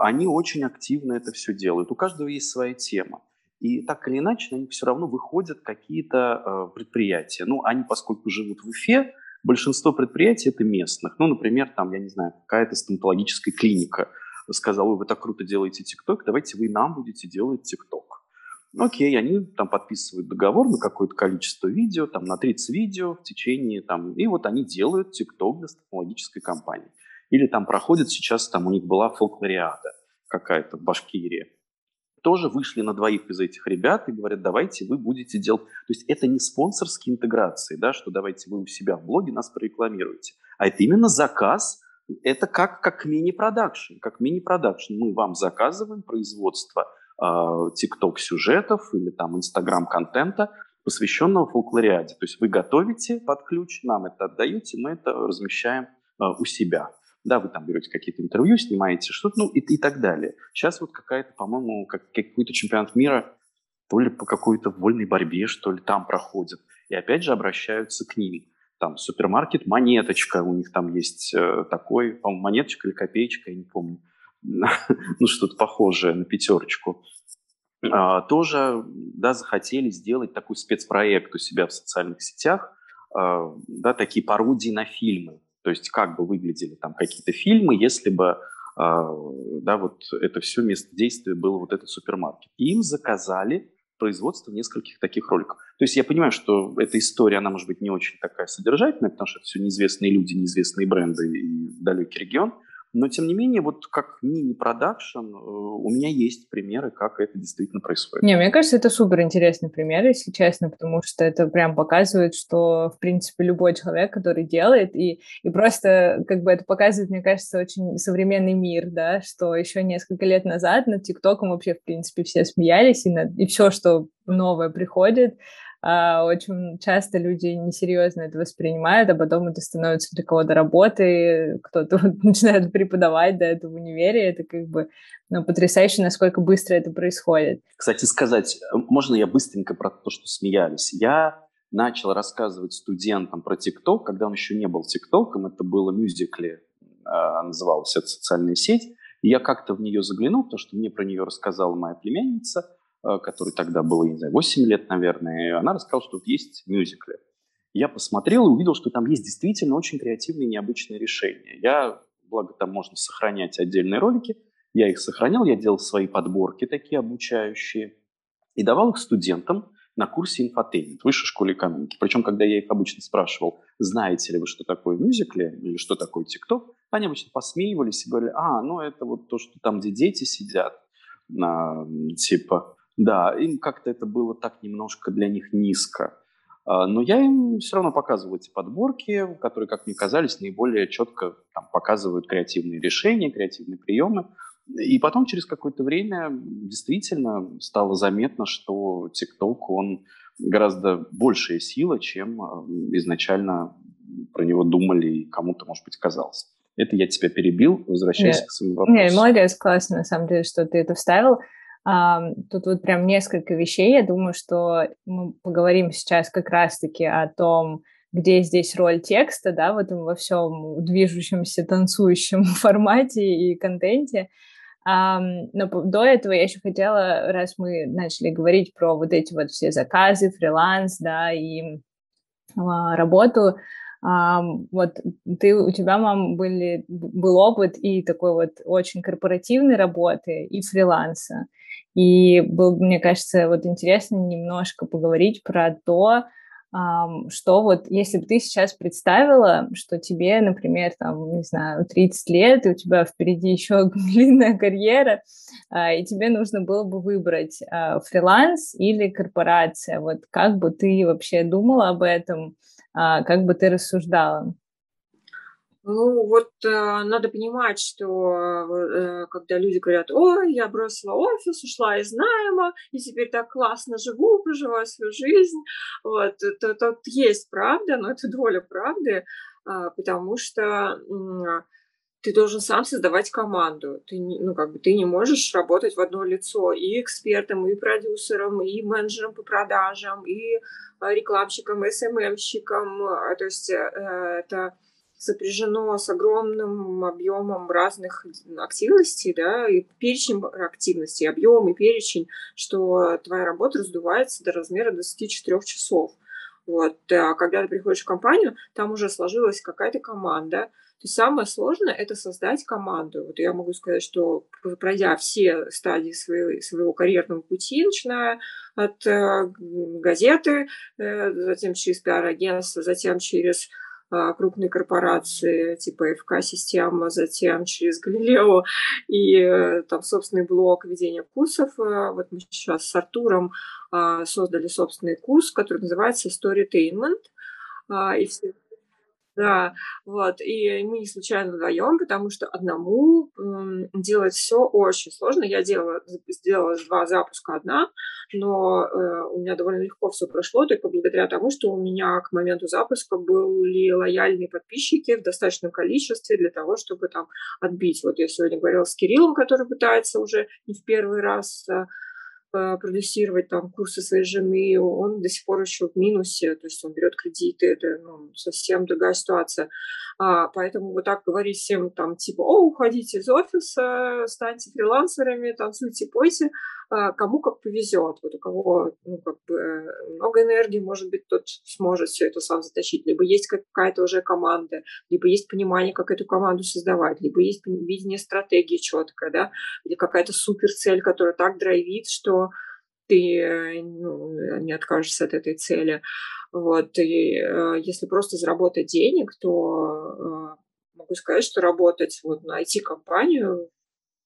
они очень активно это все делают. У каждого есть своя тема. И так или иначе, на все равно выходят какие-то э, предприятия. Ну, они, поскольку живут в Уфе, большинство предприятий это местных. Ну, например, там, я не знаю, какая-то стоматологическая клиника сказала, вы так круто делаете ТикТок, давайте вы нам будете делать ТикТок. Окей, они там подписывают договор на какое-то количество видео, там на 30 видео в течение, там, и вот они делают ТикТок для стоматологической компании. Или там проходит сейчас, там у них была фолклориада какая-то в Башкирии тоже вышли на двоих из этих ребят и говорят, давайте вы будете делать... То есть это не спонсорские интеграции, да, что давайте вы у себя в блоге нас прорекламируете, а это именно заказ, это как, как мини-продакшн, как мини-продакшн. Мы вам заказываем производство тикток сюжетов или там инстаграм-контента, посвященного фолклориаде. То есть вы готовите под ключ, нам это отдаете, мы это размещаем э, у себя да, вы там берете какие-то интервью, снимаете что-то, ну и, и так далее. Сейчас вот какая-то, по-моему, как, какой-то чемпионат мира то ли по какой-то вольной борьбе, что ли, там проходит. И опять же обращаются к ним. Там супермаркет «Монеточка», у них там есть э, такой, по-моему, «Монеточка» или «Копеечка», я не помню. ну, что-то похожее на пятерочку. А, тоже, да, захотели сделать такой спецпроект у себя в социальных сетях, а, да, такие пародии на фильмы. То есть как бы выглядели там какие-то фильмы, если бы а, да, вот это все место действия было вот этот супермаркет. И им заказали производство нескольких таких роликов. То есть я понимаю, что эта история, она может быть не очень такая содержательная, потому что это все неизвестные люди, неизвестные бренды и далекий регион. Но, тем не менее, вот как мини-продакшн, э, у меня есть примеры, как это действительно происходит. Не, мне кажется, это супер интересный пример, если честно, потому что это прям показывает, что, в принципе, любой человек, который делает, и, и просто как бы это показывает, мне кажется, очень современный мир, да, что еще несколько лет назад над ТикТоком вообще, в принципе, все смеялись, и, над, и все, что новое приходит, очень часто люди несерьезно это воспринимают, а потом это становится для кого-то работой, кто-то начинает преподавать, да, это в универе, это как бы ну, потрясающе, насколько быстро это происходит. Кстати, сказать, э, можно я быстренько про то, что смеялись? Я начал рассказывать студентам про ТикТок, когда он еще не был ТикТоком, это было мюзикле, а, называлась эта социальная сеть, и я как-то в нее заглянул, потому что мне про нее рассказала моя племянница – Э, которой тогда было, не знаю, 8 лет, наверное, она рассказала, что тут есть мюзиклы. Я посмотрел и увидел, что там есть действительно очень креативные, необычные решения. Я, благо там можно сохранять отдельные ролики, я их сохранял, я делал свои подборки такие обучающие и давал их студентам на курсе инфотеймент в высшей школе экономики. Причем, когда я их обычно спрашивал, знаете ли вы, что такое Musical.ly или что такое TikTok, они обычно посмеивались и говорили, а, ну это вот то, что там, где дети сидят, на, типа, да, им как-то это было так немножко для них низко. А, но я им все равно показывал эти подборки, которые, как мне казались, наиболее четко там, показывают креативные решения, креативные приемы. И потом через какое-то время действительно стало заметно, что TikTok, он гораздо большая сила, чем а, изначально про него думали и кому-то, может быть, казалось. Это я тебя перебил, возвращайся yeah. к своему вопросу. Не, молодец, классно, на самом деле, что ты это вставил. Тут вот прям несколько вещей. Я думаю, что мы поговорим сейчас как раз-таки о том, где здесь роль текста, да, в этом во всем движущемся, танцующем формате и контенте. Но до этого я еще хотела, раз мы начали говорить про вот эти вот все заказы, фриланс, да, и а, работу, вот ты, у тебя, мам, были, был опыт и такой вот очень корпоративной работы, и фриланса. И было, мне кажется, вот интересно немножко поговорить про то, что вот если бы ты сейчас представила, что тебе, например, там, не знаю, 30 лет, и у тебя впереди еще длинная карьера, а, и тебе нужно было бы выбрать а, фриланс или корпорация, вот как бы ты вообще думала об этом, а, как бы ты рассуждала? Ну, вот э, надо понимать, что э, когда люди говорят, ой, я бросила офис, ушла из найма, и теперь так классно живу, проживаю свою жизнь, вот, то, тут есть правда, но это доля правды, э, потому что э, ты должен сам создавать команду. Ты, ну, как бы, ты не можешь работать в одно лицо и экспертом, и продюсером, и менеджером по продажам, и рекламщиком, и СММщиком. То есть э, это сопряжено с огромным объемом разных активностей, да, и перечень активностей, объем и перечень, что твоя работа раздувается до размера 24 часов. Вот. А когда ты приходишь в компанию, там уже сложилась какая-то команда, то есть самое сложное – это создать команду. Вот я могу сказать, что пройдя все стадии своего, своего карьерного пути, начиная от э, газеты, э, затем через пиар-агентство, затем через крупные корпорации типа ФК-система, затем через Галилео и э, там собственный блог ведения курсов. Э, вот мы сейчас с Артуром э, создали собственный курс, который называется Storytainment. И все да, вот. И мы не случайно вдвоем, потому что одному м, делать все очень сложно. Я делала, сделала два запуска одна, но э, у меня довольно легко все прошло, только благодаря тому, что у меня к моменту запуска были лояльные подписчики в достаточном количестве для того, чтобы там отбить. Вот я сегодня говорила с Кириллом, который пытается уже не в первый раз э, Э, продюсировать там курсы своей жены, он до сих пор еще в минусе, то есть он берет кредиты, это ну, совсем другая ситуация. А, поэтому вот так говорить всем там типа, о, уходите из офиса, станьте фрилансерами, танцуйте, пойте, кому как повезет. Вот у кого ну, как бы много энергии, может быть, тот сможет все это сам затащить. Либо есть какая-то уже команда, либо есть понимание, как эту команду создавать, либо есть видение стратегии четкое, да, или какая-то супер цель, которая так драйвит, что ты ну, не откажешься от этой цели. Вот. И э, если просто заработать денег, то э, могу сказать, что работать вот на IT-компанию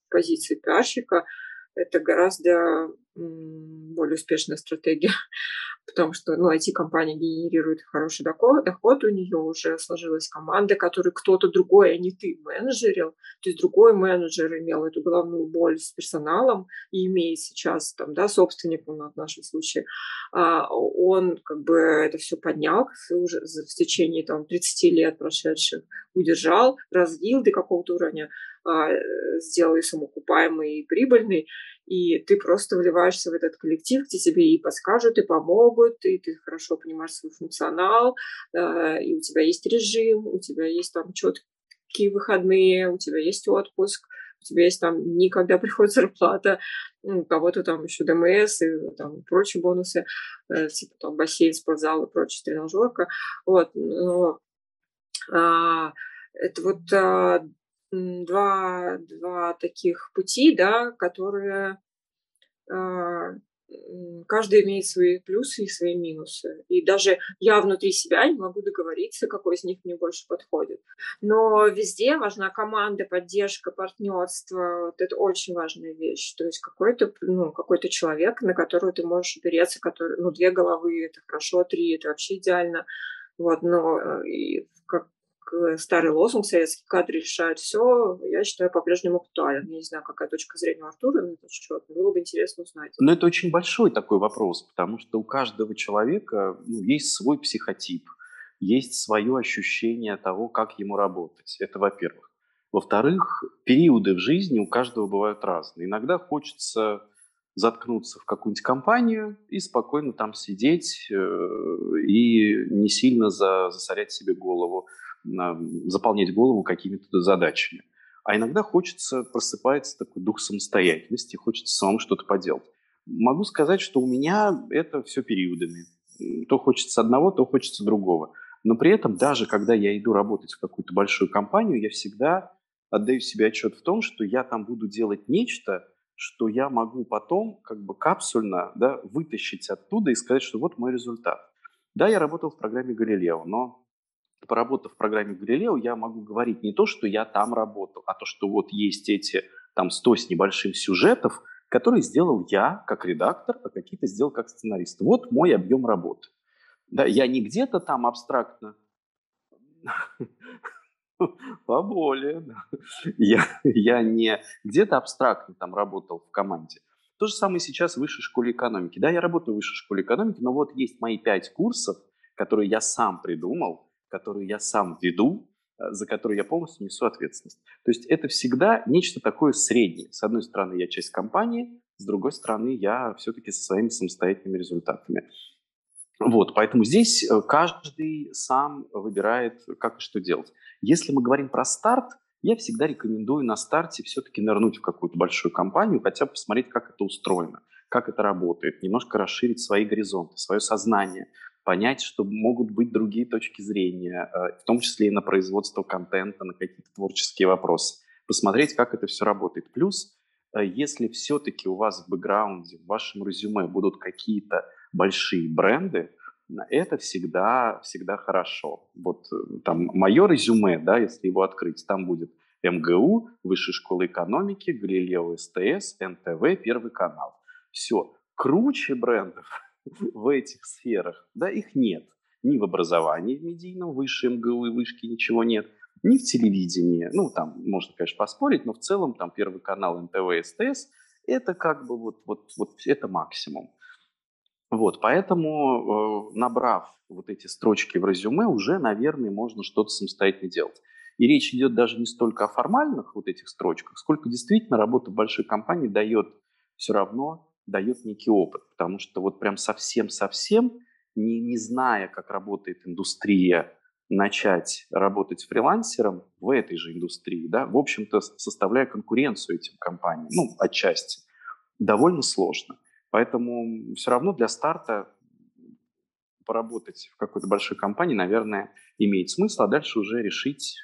в позиции пиарщика – это гораздо более успешная стратегия, потому что ну, IT-компания генерирует хороший доход, доход, у нее уже сложилась команда, которую кто-то другой, а не ты, менеджерил. То есть другой менеджер имел эту головную боль с персоналом и имеет сейчас там, да, собственник, ну, в нашем случае, а, он как бы это все поднял уже в течение там 30 лет прошедших, удержал, развил до какого-то уровня, а, сделал ее самоокупаемой и прибыльной, и ты просто вливаешься в этот коллектив, где тебе и подскажут, и помогут, и ты хорошо понимаешь свой функционал, э, и у тебя есть режим, у тебя есть там четкие выходные, у тебя есть отпуск, у тебя есть там никогда приходит зарплата, у кого-то там еще ДМС и там прочие бонусы, э, типа там бассейн, спортзал и прочая тренажерка. Вот. Но, а, это вот а, два, два таких пути, да, которые а, каждый имеет свои плюсы и свои минусы. И даже я внутри себя не могу договориться, какой из них мне больше подходит. Но везде важна команда, поддержка, партнерство. Вот это очень важная вещь. То есть какой-то ну, какой человек, на которого ты можешь опереться, который, ну, две головы, это хорошо, три, это вообще идеально. Вот, но э, и как, старый лозунг «Советский кадр решает все», я считаю, по-прежнему актуален. Я не знаю, какая точка зрения у Артура на этот счет, но было бы интересно узнать. Но это очень большой такой вопрос, потому что у каждого человека ну, есть свой психотип, есть свое ощущение того, как ему работать. Это во-первых. Во-вторых, периоды в жизни у каждого бывают разные. Иногда хочется заткнуться в какую-нибудь компанию и спокойно там сидеть э, и не сильно за, засорять себе голову заполнять голову какими-то задачами. А иногда хочется, просыпается такой дух самостоятельности, хочется самому что-то поделать. Могу сказать, что у меня это все периодами. То хочется одного, то хочется другого. Но при этом, даже когда я иду работать в какую-то большую компанию, я всегда отдаю себе отчет в том, что я там буду делать нечто, что я могу потом как бы капсульно да, вытащить оттуда и сказать, что вот мой результат. Да, я работал в программе Галилео, но поработав в программе Галилео, я могу говорить не то, что я там работал, а то, что вот есть эти там 100 с небольшим сюжетов, которые сделал я как редактор, а какие-то сделал как сценарист. Вот мой объем работы. Да, я не где-то там абстрактно поболее. Я, я не где-то абстрактно там работал в команде. То же самое сейчас в высшей школе экономики. Да, я работаю в высшей школе экономики, но вот есть мои пять курсов, которые я сам придумал, которую я сам веду, э, за которую я полностью несу ответственность. То есть это всегда нечто такое среднее. С одной стороны, я часть компании, с другой стороны, я все-таки со своими самостоятельными результатами. Вот, поэтому здесь э, каждый сам выбирает, как и что делать. Если мы говорим про старт, я всегда рекомендую на старте все-таки нырнуть в какую-то большую компанию, хотя бы посмотреть, как это устроено, как это работает, немножко расширить свои горизонты, свое сознание, понять, что могут быть другие точки зрения, э, в том числе и на производство контента, на какие-то творческие вопросы, посмотреть, как это все работает. Плюс, э, если все-таки у вас в бэкграунде, в вашем резюме будут какие-то большие бренды, это всегда, всегда хорошо. Вот э, там мое резюме, да, если его открыть, там будет МГУ, Высшая школа экономики, Галилео СТС, НТВ, Первый канал. Все. Круче брендов в этих сферах, да, их нет. Ни в образовании в медийном, выше МГУ и вышки ничего нет, ни в телевидении. Ну, там можно, конечно, поспорить, но в целом там Первый канал, НТВ, СТС – это как бы вот, вот, вот это максимум. Вот, поэтому, э, набрав вот эти строчки в резюме, уже, наверное, можно что-то самостоятельно делать. И речь идет даже не столько о формальных вот этих строчках, сколько действительно работа большой компании дает все равно, дает некий опыт. Потому что вот прям совсем-совсем, не, не зная, как работает индустрия, начать работать фрилансером в этой же индустрии, да, в общем-то, составляя конкуренцию этим компаниям, ну, отчасти, довольно сложно – Поэтому все равно для старта поработать в какой-то большой компании, наверное, имеет смысл, а дальше уже решить,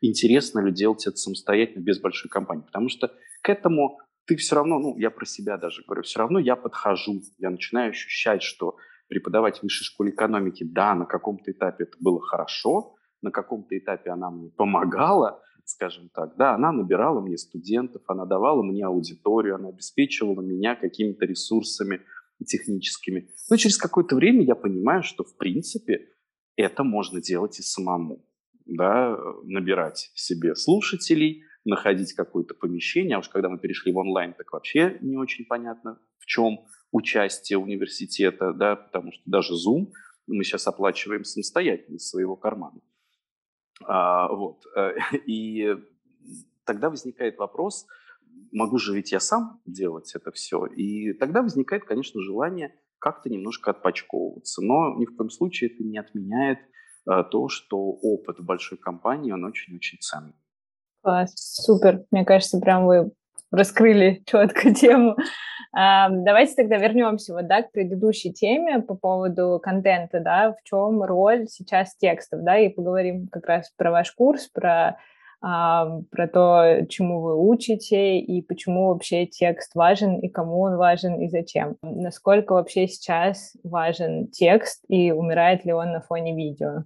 интересно ли делать это самостоятельно без большой компании. Потому что к этому ты все равно, ну, я про себя даже говорю, все равно я подхожу, я начинаю ощущать, что преподавать в высшей школе экономики, да, на каком-то этапе это было хорошо, на каком-то этапе она мне помогала, скажем так, да, она набирала мне студентов, она давала мне аудиторию, она обеспечивала меня какими-то ресурсами техническими. Но через какое-то время я понимаю, что в принципе это можно делать и самому, да, набирать себе слушателей, находить какое-то помещение, а уж когда мы перешли в онлайн, так вообще не очень понятно, в чем участие университета, да, потому что даже Zoom мы сейчас оплачиваем самостоятельно из своего кармана. А, вот. Э, и тогда возникает вопрос, могу же ведь я сам делать это все. И тогда возникает, конечно, желание как-то немножко отпочковываться. Но ни в коем случае это не отменяет а, то, что опыт в большой компании, он очень-очень ценный. Класс, супер. Мне кажется, прям вы раскрыли четко тему. Давайте тогда вернемся вот, да, к предыдущей теме по поводу контента, да, в чем роль сейчас текстов, да, и поговорим как раз про ваш курс, про про то, чему вы учите и почему вообще текст важен и кому он важен и зачем. Насколько вообще сейчас важен текст и умирает ли он на фоне видео?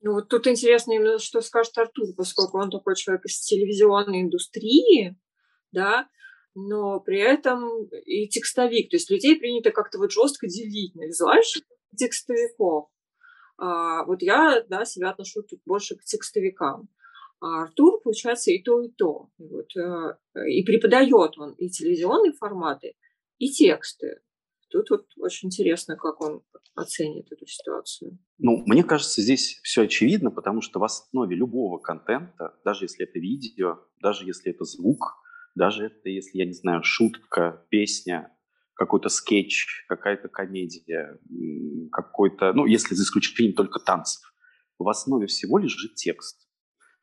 Ну вот тут интересно именно, что скажет Артур, поскольку он такой человек из телевизионной индустрии, да, но при этом и текстовик. То есть людей принято как-то вот жестко делить на визуальщиков и текстовиков. А, вот я да, себя отношу тут больше к текстовикам. А Артур, получается, и то, и то. Вот, э, и преподает он и телевизионные форматы, и тексты. Тут вот очень интересно, как он оценит эту ситуацию. Ну, мне кажется, здесь все очевидно, потому что в основе любого контента, даже если это видео, даже если это звук, даже это, если, я не знаю, шутка, песня, какой-то скетч, какая-то комедия, какой-то, ну, если за исключением только танцев, в основе всего лежит текст.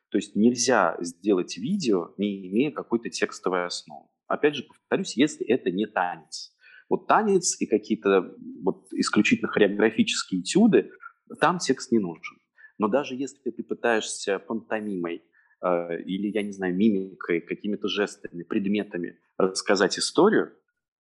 То есть нельзя сделать видео, не имея какой-то текстовой основы. Опять же, повторюсь, если это не танец. Вот танец и какие-то вот исключительно хореографические этюды, там текст не нужен. Но даже если ты пытаешься пантомимой Э, или, я не знаю, мимикой, какими-то жестами, предметами рассказать историю,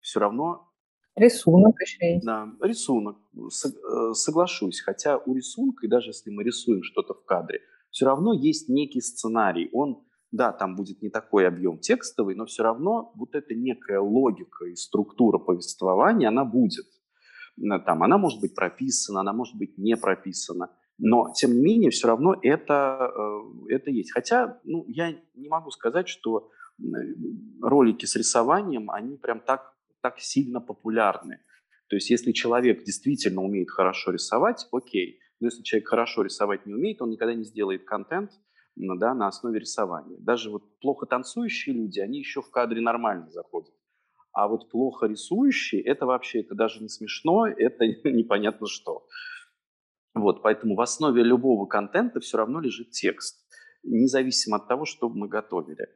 все равно... Рисунок еще есть. Да, рисунок. Э, соглашусь. Хотя у рисунка, и даже если мы рисуем что-то в кадре, все равно есть некий сценарий. Он, да, там будет не такой объем текстовый, но все равно вот эта некая логика и структура повествования, она будет. Там, она может быть прописана, она может быть не прописана. Но, тем не менее, все равно это, э, это есть. Хотя, ну, я не могу сказать, что ролики с рисованием, они прям так, так сильно популярны. То есть, если человек действительно умеет хорошо рисовать, окей. Но если человек хорошо рисовать не умеет, он никогда не сделает контент да, на основе рисования. Даже вот плохо танцующие люди, они еще в кадре нормально заходят. А вот плохо рисующие, это вообще, это даже не смешно, это непонятно что. Вот, поэтому в основе любого контента все равно лежит текст. независимо от того, что мы готовили.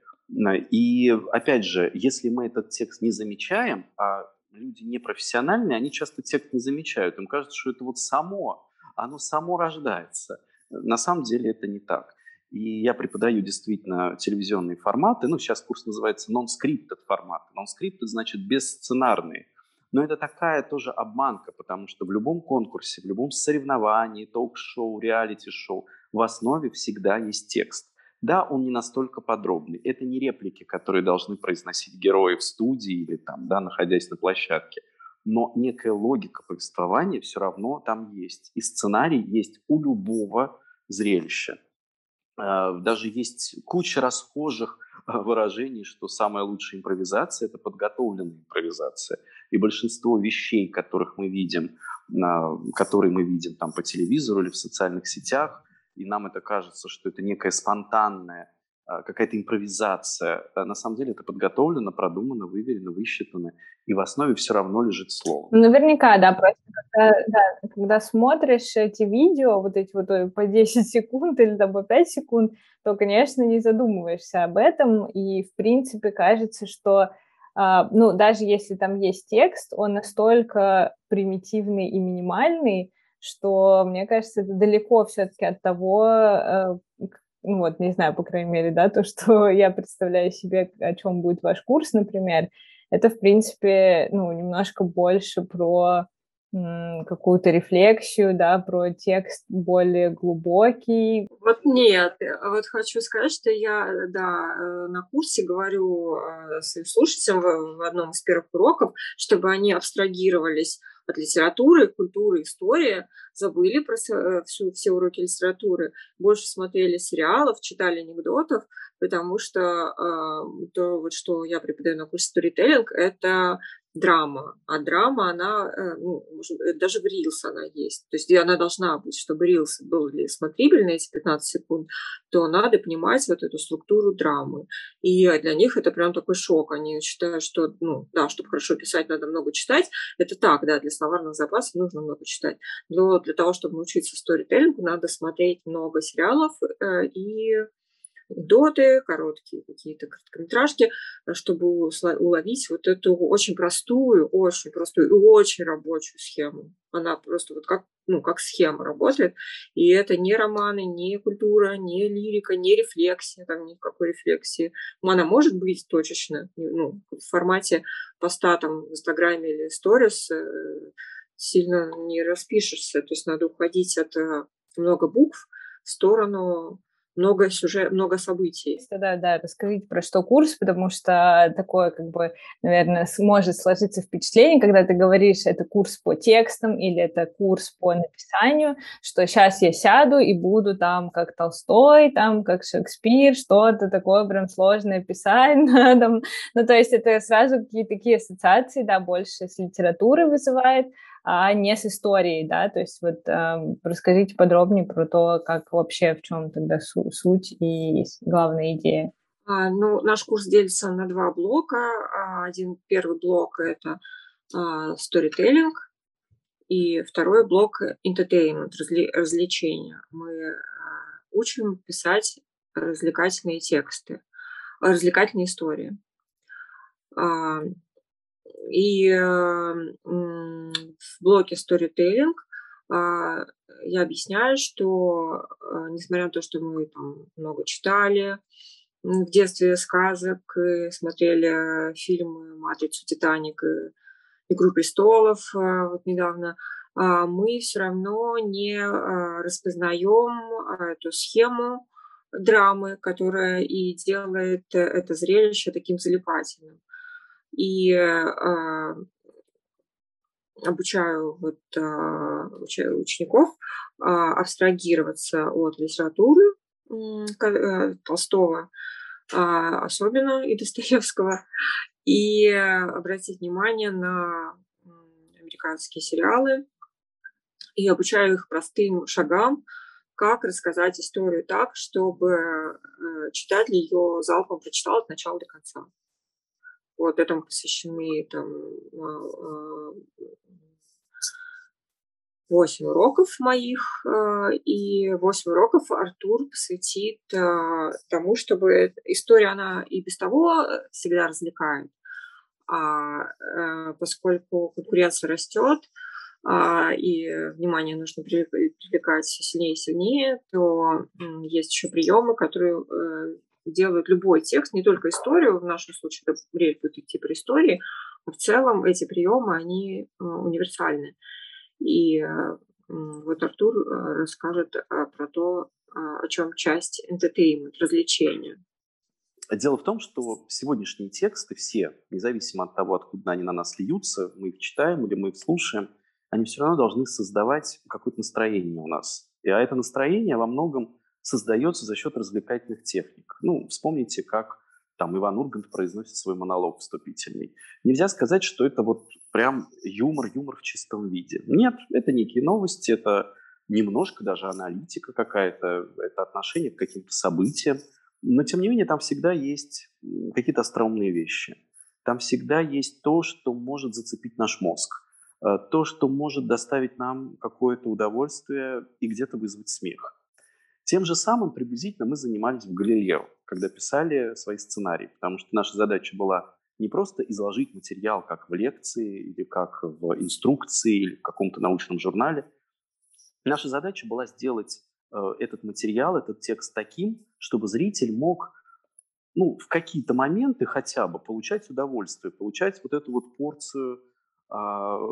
И опять же, если мы этот текст не замечаем, а люди непрофессиональные, они часто текст не замечают, им кажется, что это вот само, оно само рождается. На самом деле это не так. И я преподаю действительно телевизионные форматы. Ну, сейчас курс называется non-scripted формат. Non-scripted значит бессценарные. Но это такая тоже обманка, потому что в любом конкурсе, в любом соревновании, ток-шоу, реалити-шоу в основе всегда есть текст. Да, он не настолько подробный. Это не реплики, которые должны произносить герои в студии или там, да, находясь на площадке. Но некая логика повествования все равно там есть. И сценарий есть у любого зрелища. А, даже есть куча расхожих выражений, что самая лучшая импровизация – это подготовленная импровизация. И большинство вещей, которых мы видим, которые мы видим там по телевизору или в социальных сетях, и нам это кажется, что это некая спонтанная какая-то импровизация. А на самом деле это подготовлено, продумано, выверено, высчитано, и в основе все равно лежит слово. Ну, наверняка, да, просто когда, да, когда смотришь эти видео, вот эти вот э, по 10 секунд или там по 5 секунд, то, конечно, не задумываешься об этом, и, в принципе, кажется, что Uh, ну, даже если там есть текст, он настолько примитивный и минимальный, что, мне кажется, это далеко все-таки от того, э, ну вот, не знаю, по крайней мере, да, то, что я представляю себе, о чем будет ваш курс, например, это, в принципе, ну, немножко больше про какую-то рефлексию, да, про текст более глубокий. Вот нет, вот хочу сказать, что я, да, э, на курсе говорю э, своим слушателям в одном из первых уроков, чтобы они абстрагировались от литературы, культуры, истории, забыли про э, всю, все уроки литературы, больше смотрели сериалов, читали анекдотов, потому что э, то, вот, что я преподаю на курсе сторителлинг, это драма. А драма, она, э, ну, э, даже в Reels она есть. То есть она должна быть, чтобы Reels был смотрибельный эти 15 секунд, то надо понимать вот эту структуру драмы. И для них это прям такой шок. Они считают, что, ну, да, чтобы хорошо писать, надо много читать. Это так, да, для словарных запасов нужно много читать. Но для того, чтобы научиться сторителлингу, надо смотреть много сериалов э, и анекдоты, короткие какие-то короткометражки, э, чтобы уловить вот эту очень простую, очень простую и очень рабочую схему. Она просто вот как, ну, как схема работает. И это не романы, не культура, не лирика, не рефлексия, там никакой рефлексии. Она может быть точечно, ну, в формате поста там в Инстаграме или сторис э, сильно не распишешься. То есть надо уходить от э, много букв в сторону много сюжет, много событий. Да, да, расскажите про что курс, потому что такое, как бы, наверное, может сложиться впечатление, когда ты говоришь, это курс по текстам или это курс по написанию, что сейчас я сяду и буду там как Толстой, там как Шекспир, что-то такое прям сложное писать надо. Ну, то есть это сразу какие-то такие ассоциации, да, больше с литературой вызывает, а не с историей, да, то есть вот э, расскажите подробнее про то, как вообще, в чем тогда су- суть и главная идея. А, ну, наш курс делится на два блока. А, один первый блок – это а, storytelling, и второй блок – entertainment, развle- развлечения. Мы а, учим писать развлекательные тексты, развлекательные истории. А, и в блоке Storytelling а, я объясняю, что а, несмотря на то, что мы там много читали, в детстве сказок, смотрели фильмы «Матрицу», «Титаник» «Игру престолов» а, вот недавно, мы все равно не распознаем эту схему драмы, которая и делает это зрелище таким залипательным и э, обучаю вот, э, учеников э, абстрагироваться от литературы Толстого, особенно и Достоевского, и обратить внимание на американские сериалы. И обучаю их простым шагам, как рассказать историю так, чтобы читатель ее залпом прочитал от начала до конца вот этому посвящены там а, а, 8 уроков моих, э, и 8 уроков Артур посвятит э, тому, чтобы история, она и без того всегда развлекает, а поскольку конкуренция растет, а, и внимание нужно привлекать все сильнее и сильнее, то есть еще приемы, которые делают любой текст, не только историю, в нашем случае это речь будет идти про истории, в целом эти приемы, они э, универсальны. И э, вот Артур э, расскажет про то, о чем часть entertainment, развлечения. Дело в том, что сегодняшние тексты все, независимо от того, откуда они на нас льются, мы их читаем или мы их слушаем, они все равно должны создавать какое-то настроение у нас. И а это настроение во многом создается за счет развлекательных техник. Ну, вспомните, как там Иван Ургант произносит свой монолог вступительный. Нельзя сказать, что это вот прям юмор, юмор в чистом виде. Нет, это некие новости, это немножко даже аналитика какая-то, это отношение к каким-то событиям. Но, тем не менее, там всегда есть какие-то остроумные вещи. Там всегда есть то, что может зацепить наш мозг. Э, то, что может доставить нам какое-то удовольствие и где-то вызвать смех. Тем же самым приблизительно мы занимались в Галилео, когда писали свои сценарии, потому что наша задача была не просто изложить материал как в лекции или как в инструкции или в каком-то научном журнале. Наша задача была сделать э, этот материал, этот текст таким, чтобы зритель мог ну, в какие-то моменты хотя бы получать удовольствие, получать вот эту вот порцию э,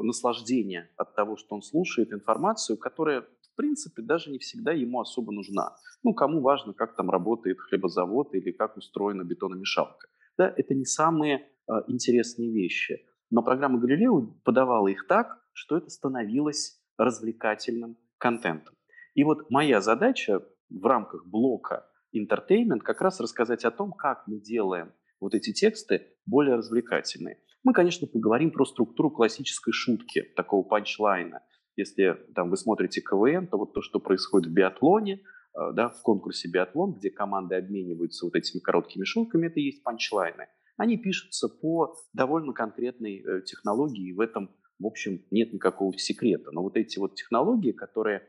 наслаждения от того, что он слушает информацию, которая в принципе, даже не всегда ему особо нужна. Ну, кому важно, как там работает хлебозавод или как устроена бетономешалка. Да, это не самые э, интересные вещи. Но программа Галилео подавала их так, что это становилось развлекательным контентом. И вот моя задача в рамках блока entertainment как раз рассказать о том, как мы делаем вот эти тексты более развлекательные. Мы, конечно, поговорим про структуру классической шутки, такого панчлайна – если там вы смотрите КВН, то вот то, что происходит в биатлоне, э, да, в конкурсе биатлон, где команды обмениваются вот этими короткими шутками, это и есть панчлайны. Они пишутся по довольно конкретной э, технологии, и в этом, в общем, нет никакого секрета. Но вот эти вот технологии, которые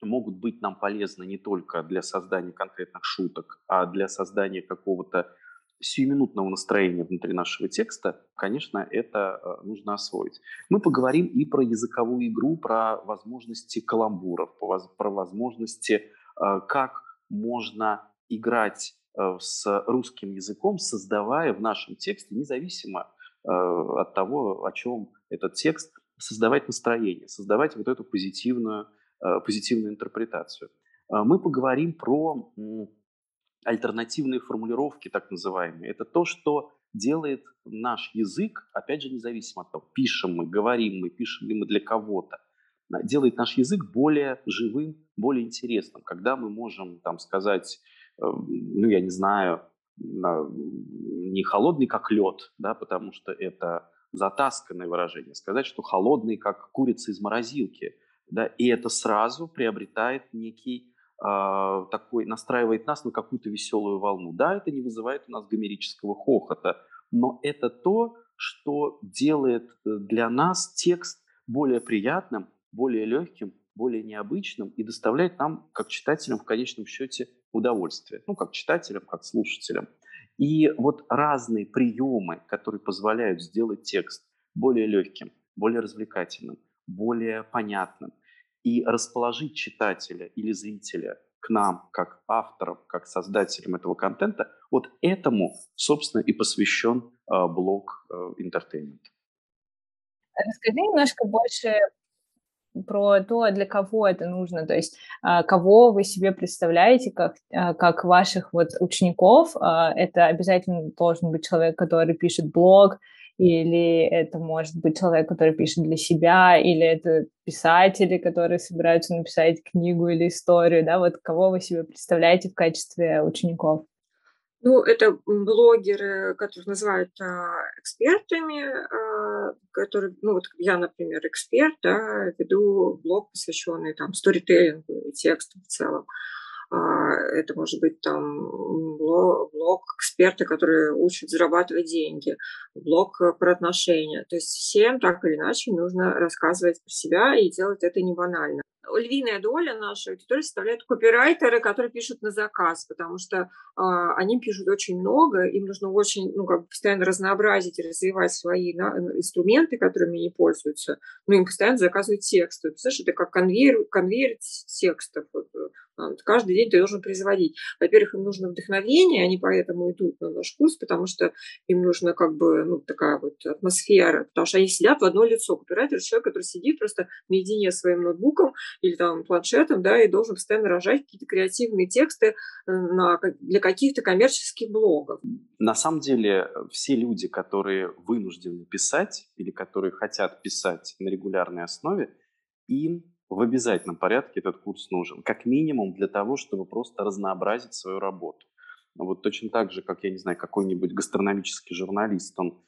могут быть нам полезны не только для создания конкретных шуток, а для создания какого-то сиюминутного настроения внутри нашего текста, конечно, это э, нужно освоить. Мы поговорим и про языковую игру, про возможности каламбуров, про возможности, э, как можно играть э, с русским языком, создавая в нашем тексте, независимо от того, о чем этот текст, создавать настроение, создавать вот эту позитивную, позитивную интерпретацию. Мы поговорим про альтернативные формулировки, так называемые. Это то, что делает наш язык, опять же, независимо от того, пишем мы, говорим мы, пишем ли мы для кого-то, делает наш язык более живым, более интересным. Когда мы можем там сказать, э, ну, я не знаю, не холодный, как лед, да, потому что это затасканное выражение. Сказать, что холодный, как курица из морозилки, да, и это сразу приобретает некий такой настраивает нас на какую-то веселую волну. Да, это не вызывает у нас гомерического хохота, но это то, что делает э, для нас текст более приятным, более легким, более необычным и доставляет нам, как читателям, в конечном счете удовольствие. Ну, как читателям, как слушателям. И вот разные приемы, которые позволяют сделать текст более легким, более развлекательным, более понятным – и расположить читателя или зрителя к нам, как авторам, как создателям этого контента, вот этому, собственно, и посвящен э, блог э, Entertainment. Расскажи немножко больше про то, для кого это нужно, то есть а, кого вы себе представляете как, а, как ваших вот учеников. Это обязательно должен быть человек, который пишет блог, или это может быть человек, который пишет для себя, или это писатели, которые собираются написать книгу или историю, да, вот кого вы себе представляете в качестве учеников? Ну, это блогеры, которых называют а, экспертами, а, которые, ну, вот я, например, эксперт, да, веду блог, посвященный там сторителлингу и тексту в целом. А, это может быть там блог, эксперта, который учит зарабатывать деньги, блог про отношения. То есть всем так или иначе нужно рассказывать про себя и делать это не банально львиная доля нашей аудитории составляют копирайтеры, которые пишут на заказ, потому что э, они пишут очень много, им нужно очень, ну, как бы постоянно разнообразить и развивать свои да, инструменты, которыми они пользуются, но им постоянно заказывают тексты. Представляешь, это как конвейер, конвейер текстов. Э, каждый день ты должен производить. Во-первых, им нужно вдохновение, они поэтому идут на наш курс, потому что им нужна как бы ну, такая вот атмосфера, потому что они сидят в одно лицо. Копирайтер – человек, который сидит просто наедине с своим ноутбуком или там планшетом, да, и должен постоянно рожать какие-то креативные тексты э, на, для каких-то коммерческих блогов. На самом деле все люди, которые вынуждены писать или которые хотят писать на регулярной основе, им в обязательном порядке этот курс нужен. Как минимум для того, чтобы просто разнообразить свою работу. Вот точно так же, как, я не знаю, какой-нибудь гастрономический журналист, он,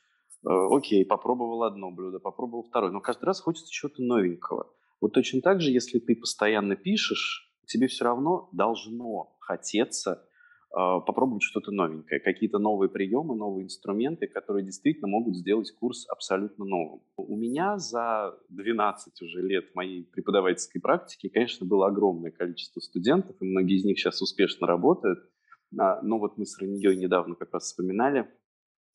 э, окей, попробовал одно блюдо, попробовал второе, но каждый раз хочется чего-то новенького. Вот точно так же, если ты постоянно пишешь, тебе все равно должно хотеться э, попробовать что-то новенькое, какие-то новые приемы, новые инструменты, которые действительно могут сделать курс абсолютно новым. У меня за 12 уже лет моей преподавательской практики, конечно, было огромное количество студентов, и многие из них сейчас успешно работают. А, но вот мы с Ранией недавно как раз вспоминали,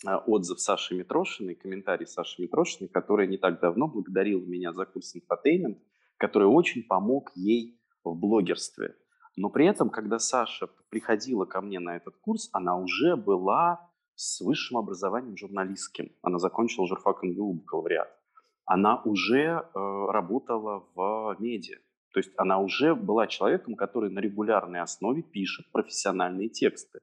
а, отзыв Саши Митрошиной, комментарий Саши Митрошиной, которая не так давно благодарила меня за курс инфотеймент, который очень помог ей в блогерстве. Но при этом, когда Саша приходила ко мне на этот курс, она уже была с высшим образованием журналистским. Она закончила журфак МГУ бакалавриат. Она уже э, работала в медиа. То есть она уже была человеком, который на регулярной основе пишет профессиональные тексты.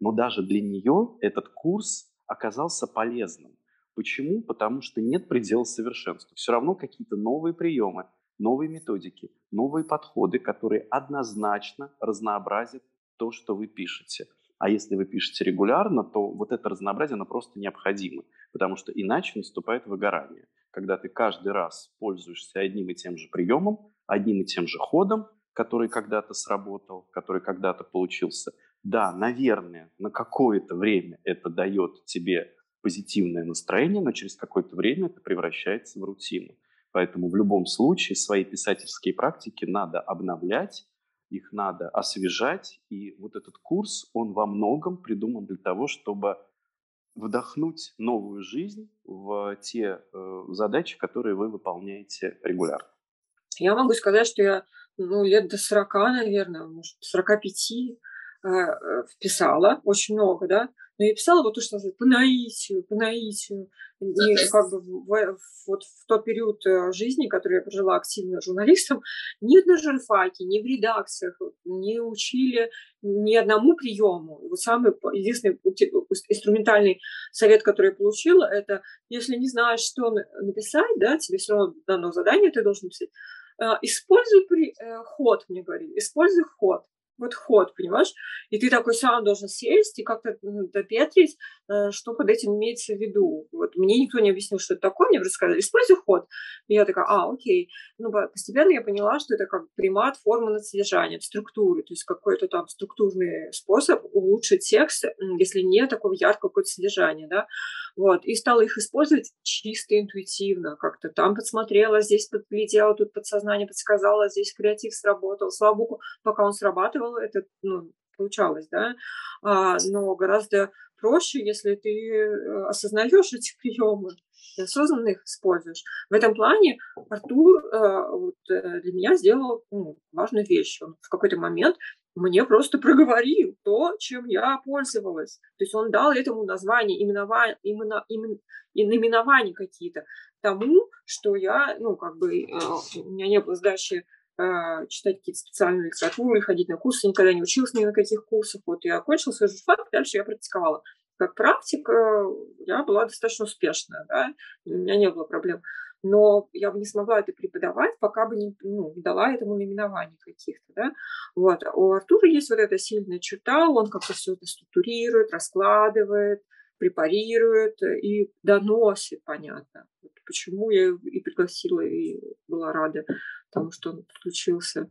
Но даже для нее этот курс оказался полезным. Почему? Потому что нет предела совершенства. Все равно какие-то новые приемы, новые методики, новые подходы, которые однозначно разнообразят то, что вы пишете. А если вы пишете регулярно, то вот это разнообразие, оно просто необходимо, потому что иначе наступает выгорание, когда ты каждый раз пользуешься одним и тем же приемом, одним и тем же ходом, который когда-то сработал, который когда-то получился. Да, наверное, на какое-то время это дает тебе позитивное настроение, но через какое-то время это превращается в рутину. Поэтому в любом случае свои писательские практики надо обновлять, их надо освежать. И вот этот курс, он во многом придуман для того, чтобы вдохнуть новую жизнь в те э, задачи, которые вы выполняете регулярно. Я могу сказать, что я ну, лет до 40, наверное, может, 45 э, э, вписала, очень много, да, но я писала вот то, что называется, по наитию, по наитию. И как бы в, вот в тот период э, жизни, который я прожила активно журналистом, ни на журфаке, ни в редакциях не учили ни одному приему. И вот самый единственный инструментальный совет, который я получила, это если не знаешь, что написать, да, тебе все равно дано задание, ты должен писать, э, используй при, э, ход, мне говорили, используй ход вот ход, понимаешь? И ты такой сам должен сесть и как-то допетрить, э, что под этим имеется в виду. Вот мне никто не объяснил, что это такое, мне просто сказали, используй ход. И я такая, а, окей. Ну, постепенно я поняла, что это как примат формы над содержанием, структуры, то есть какой-то там структурный способ улучшить текст, если нет такого яркого какого-то содержания, да. Вот, и стала их использовать чисто интуитивно, как-то там подсмотрела, здесь подглядела, тут подсознание подсказала, здесь креатив сработал. Слава богу, пока он срабатывал, это ну, получалось, да, а, но гораздо проще, если ты э, осознаешь эти приемы осознанно их используешь. В этом плане Артур э, вот, э, для меня сделал ну, важную вещь. Он в какой-то момент мне просто проговорил то, чем я пользовалась. То есть он дал этому название, именование, именно, именно, наименования какие-то тому, что я, ну, как бы, э, у меня не было сдачи э, читать какие-то специальные литературы, ходить на курсы, никогда не училась ни на каких курсах. Вот я окончила свой журфак, дальше я практиковала. Как практика я была достаточно успешная, да, у меня не было проблем но я бы не смогла это преподавать, пока бы не, ну, не дала этому наименований каких-то, да. Вот. У Артура есть вот эта сильная черта, он как-то все это структурирует, раскладывает, препарирует и доносит, понятно. Вот почему я и пригласила, и была рада тому, что он подключился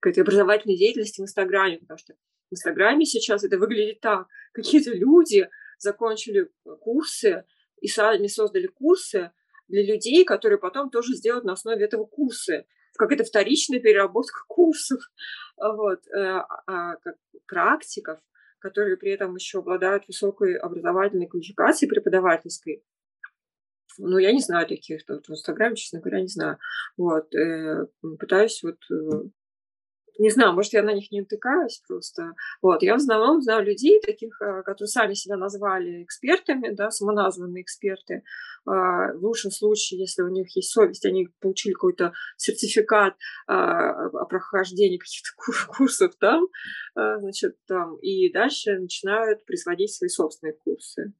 какой-то образовательной деятельности в Инстаграме, потому что в Инстаграме сейчас это выглядит так. Какие-то люди закончили курсы и сами создали курсы для людей, которые потом тоже сделают на основе этого курсы. Какая-то вторичная переработка курсов, вот, э, а, как практиков, которые при этом еще обладают высокой образовательной квалификацией преподавательской. Ну, я не знаю таких, в Инстаграме, честно говоря, не знаю. Вот, э, пытаюсь вот э, не знаю, может, я на них не натыкаюсь просто. Вот, я в основном знаю людей таких, э, которые сами себя назвали экспертами, да, самоназванные эксперты. А, в лучшем случае, если у них есть совесть, они получили какой-то сертификат а, о прохождении каких-то курсов там, а, значит, там, и дальше начинают производить свои собственные курсы.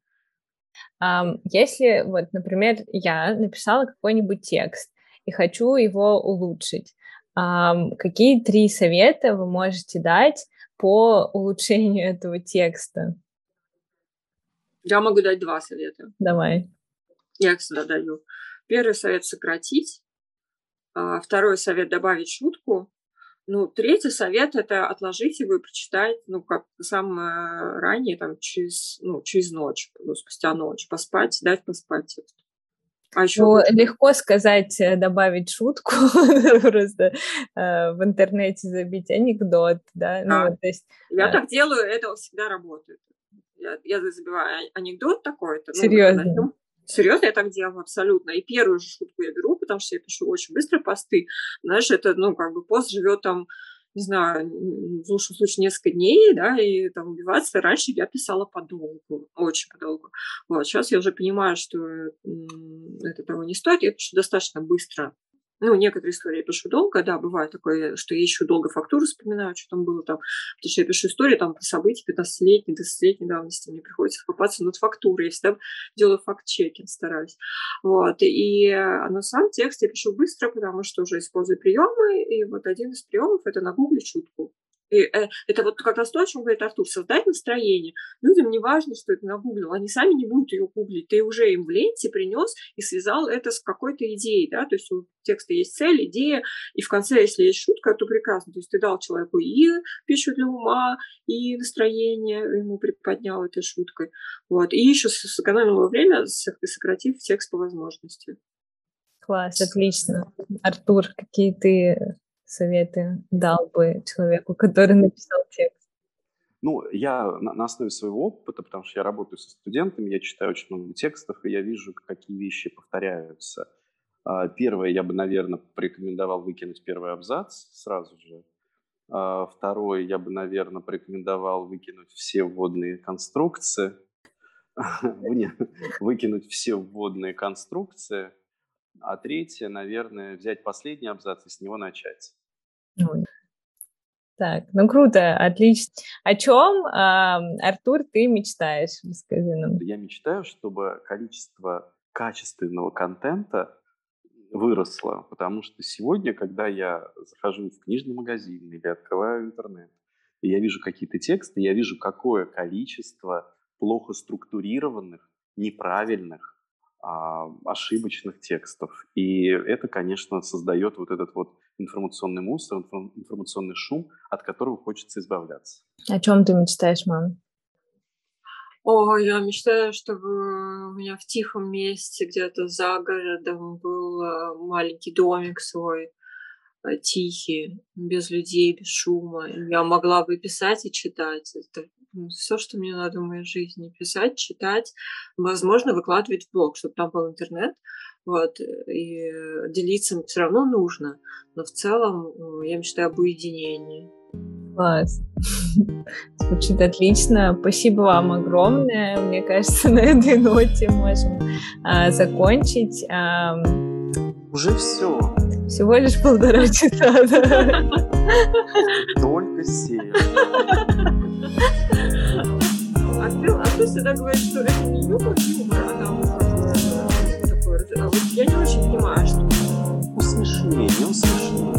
Если, вот, например, я написала какой-нибудь текст и хочу его улучшить, Какие три совета вы можете дать по улучшению этого текста? Я могу дать два совета. Давай. Я их всегда даю. Первый совет — сократить. А, второй совет — добавить шутку. Ну, третий совет — это отложить его и прочитать, ну, как самое ранее, там, через, ну, через ночь, ну, спустя ночь, поспать, дать поспать текст. А еще ну, легко сказать, э, добавить шутку, просто э, в интернете забить анекдот, да. Ну, да. Ну, то есть, я э... так делаю, это всегда работает. Я, я забиваю анекдот такой-то. Серьезно? Ну, Серьезно, я так делаю абсолютно. И первую же шутку я беру, потому что я пишу очень быстро посты. Знаешь, это, ну, как бы пост живет там не знаю, в лучшем случае несколько дней, да, и там убиваться. Раньше я писала подолгу, очень подолгу. Вот, сейчас я уже понимаю, что это того не стоит, пишу достаточно быстро. Ну, некоторые истории я пишу долго, да, бывает такое, что я еще долго фактуру вспоминаю, что там было там, потому что я пишу истории там по событиям 15-летней, 20-летней давности, мне приходится копаться над фактурой, я всегда делаю факт-чекинг, стараюсь. Вот, и а на сам текст я пишу быстро, потому что уже использую приемы, и вот один из приемов — это на гугле чутку. И э, это вот как раз то, о чем говорит Артур, создать настроение. Людям не важно, что это нагуглил, они сами не будут ее гуглить. Ты уже им в ленте принес и связал это с какой-то идеей, да, то есть у текста есть цель, идея, и в конце, если есть шутка, то прекрасно. То есть ты дал человеку и пищу для ума, и настроение ему приподнял этой шуткой. Вот. И еще сэкономил время, сократив текст по возможности. Класс, отлично. Артур, какие ты советы дал бы человеку, который написал текст? Ну, я на, на основе своего опыта, потому что я работаю со студентами, я читаю очень много текстов, и я вижу, какие вещи повторяются. А, первое, я бы, наверное, порекомендовал выкинуть первый абзац сразу же. А, второе, я бы, наверное, порекомендовал выкинуть все вводные конструкции. Выкинуть все вводные конструкции. А третье, наверное, взять последний абзац и с него начать. Так, ну круто, отлично. О чем, э, Артур, ты мечтаешь? Расскажи нам. Я мечтаю, чтобы количество качественного контента выросло, потому что сегодня, когда я захожу в книжный магазин или открываю интернет, и я вижу какие-то тексты, я вижу, какое количество плохо структурированных, неправильных, ошибочных текстов. И это, конечно, создает вот этот вот информационный мусор, информационный шум, от которого хочется избавляться. О чем ты мечтаешь, мам? О, я мечтаю, чтобы у меня в тихом месте, где-то за городом, был э, маленький домик свой, э, тихий, без людей, без шума. Я могла бы писать и читать. Это все, что мне надо в моей жизни. Писать, читать, возможно, выкладывать в блог, чтобы там был интернет. Вот, и делиться все равно нужно. Но в целом я мечтаю об уединении. Класс. Звучит отлично. Спасибо вам огромное. Мне кажется, на этой ноте можем а, закончить. А, Уже все. Всего лишь полтора часа. Только семь кто всегда говорит, что это не юмор, юмор, а там такое. А вот я не очень понимаю, что... Усмеши, не усмеши.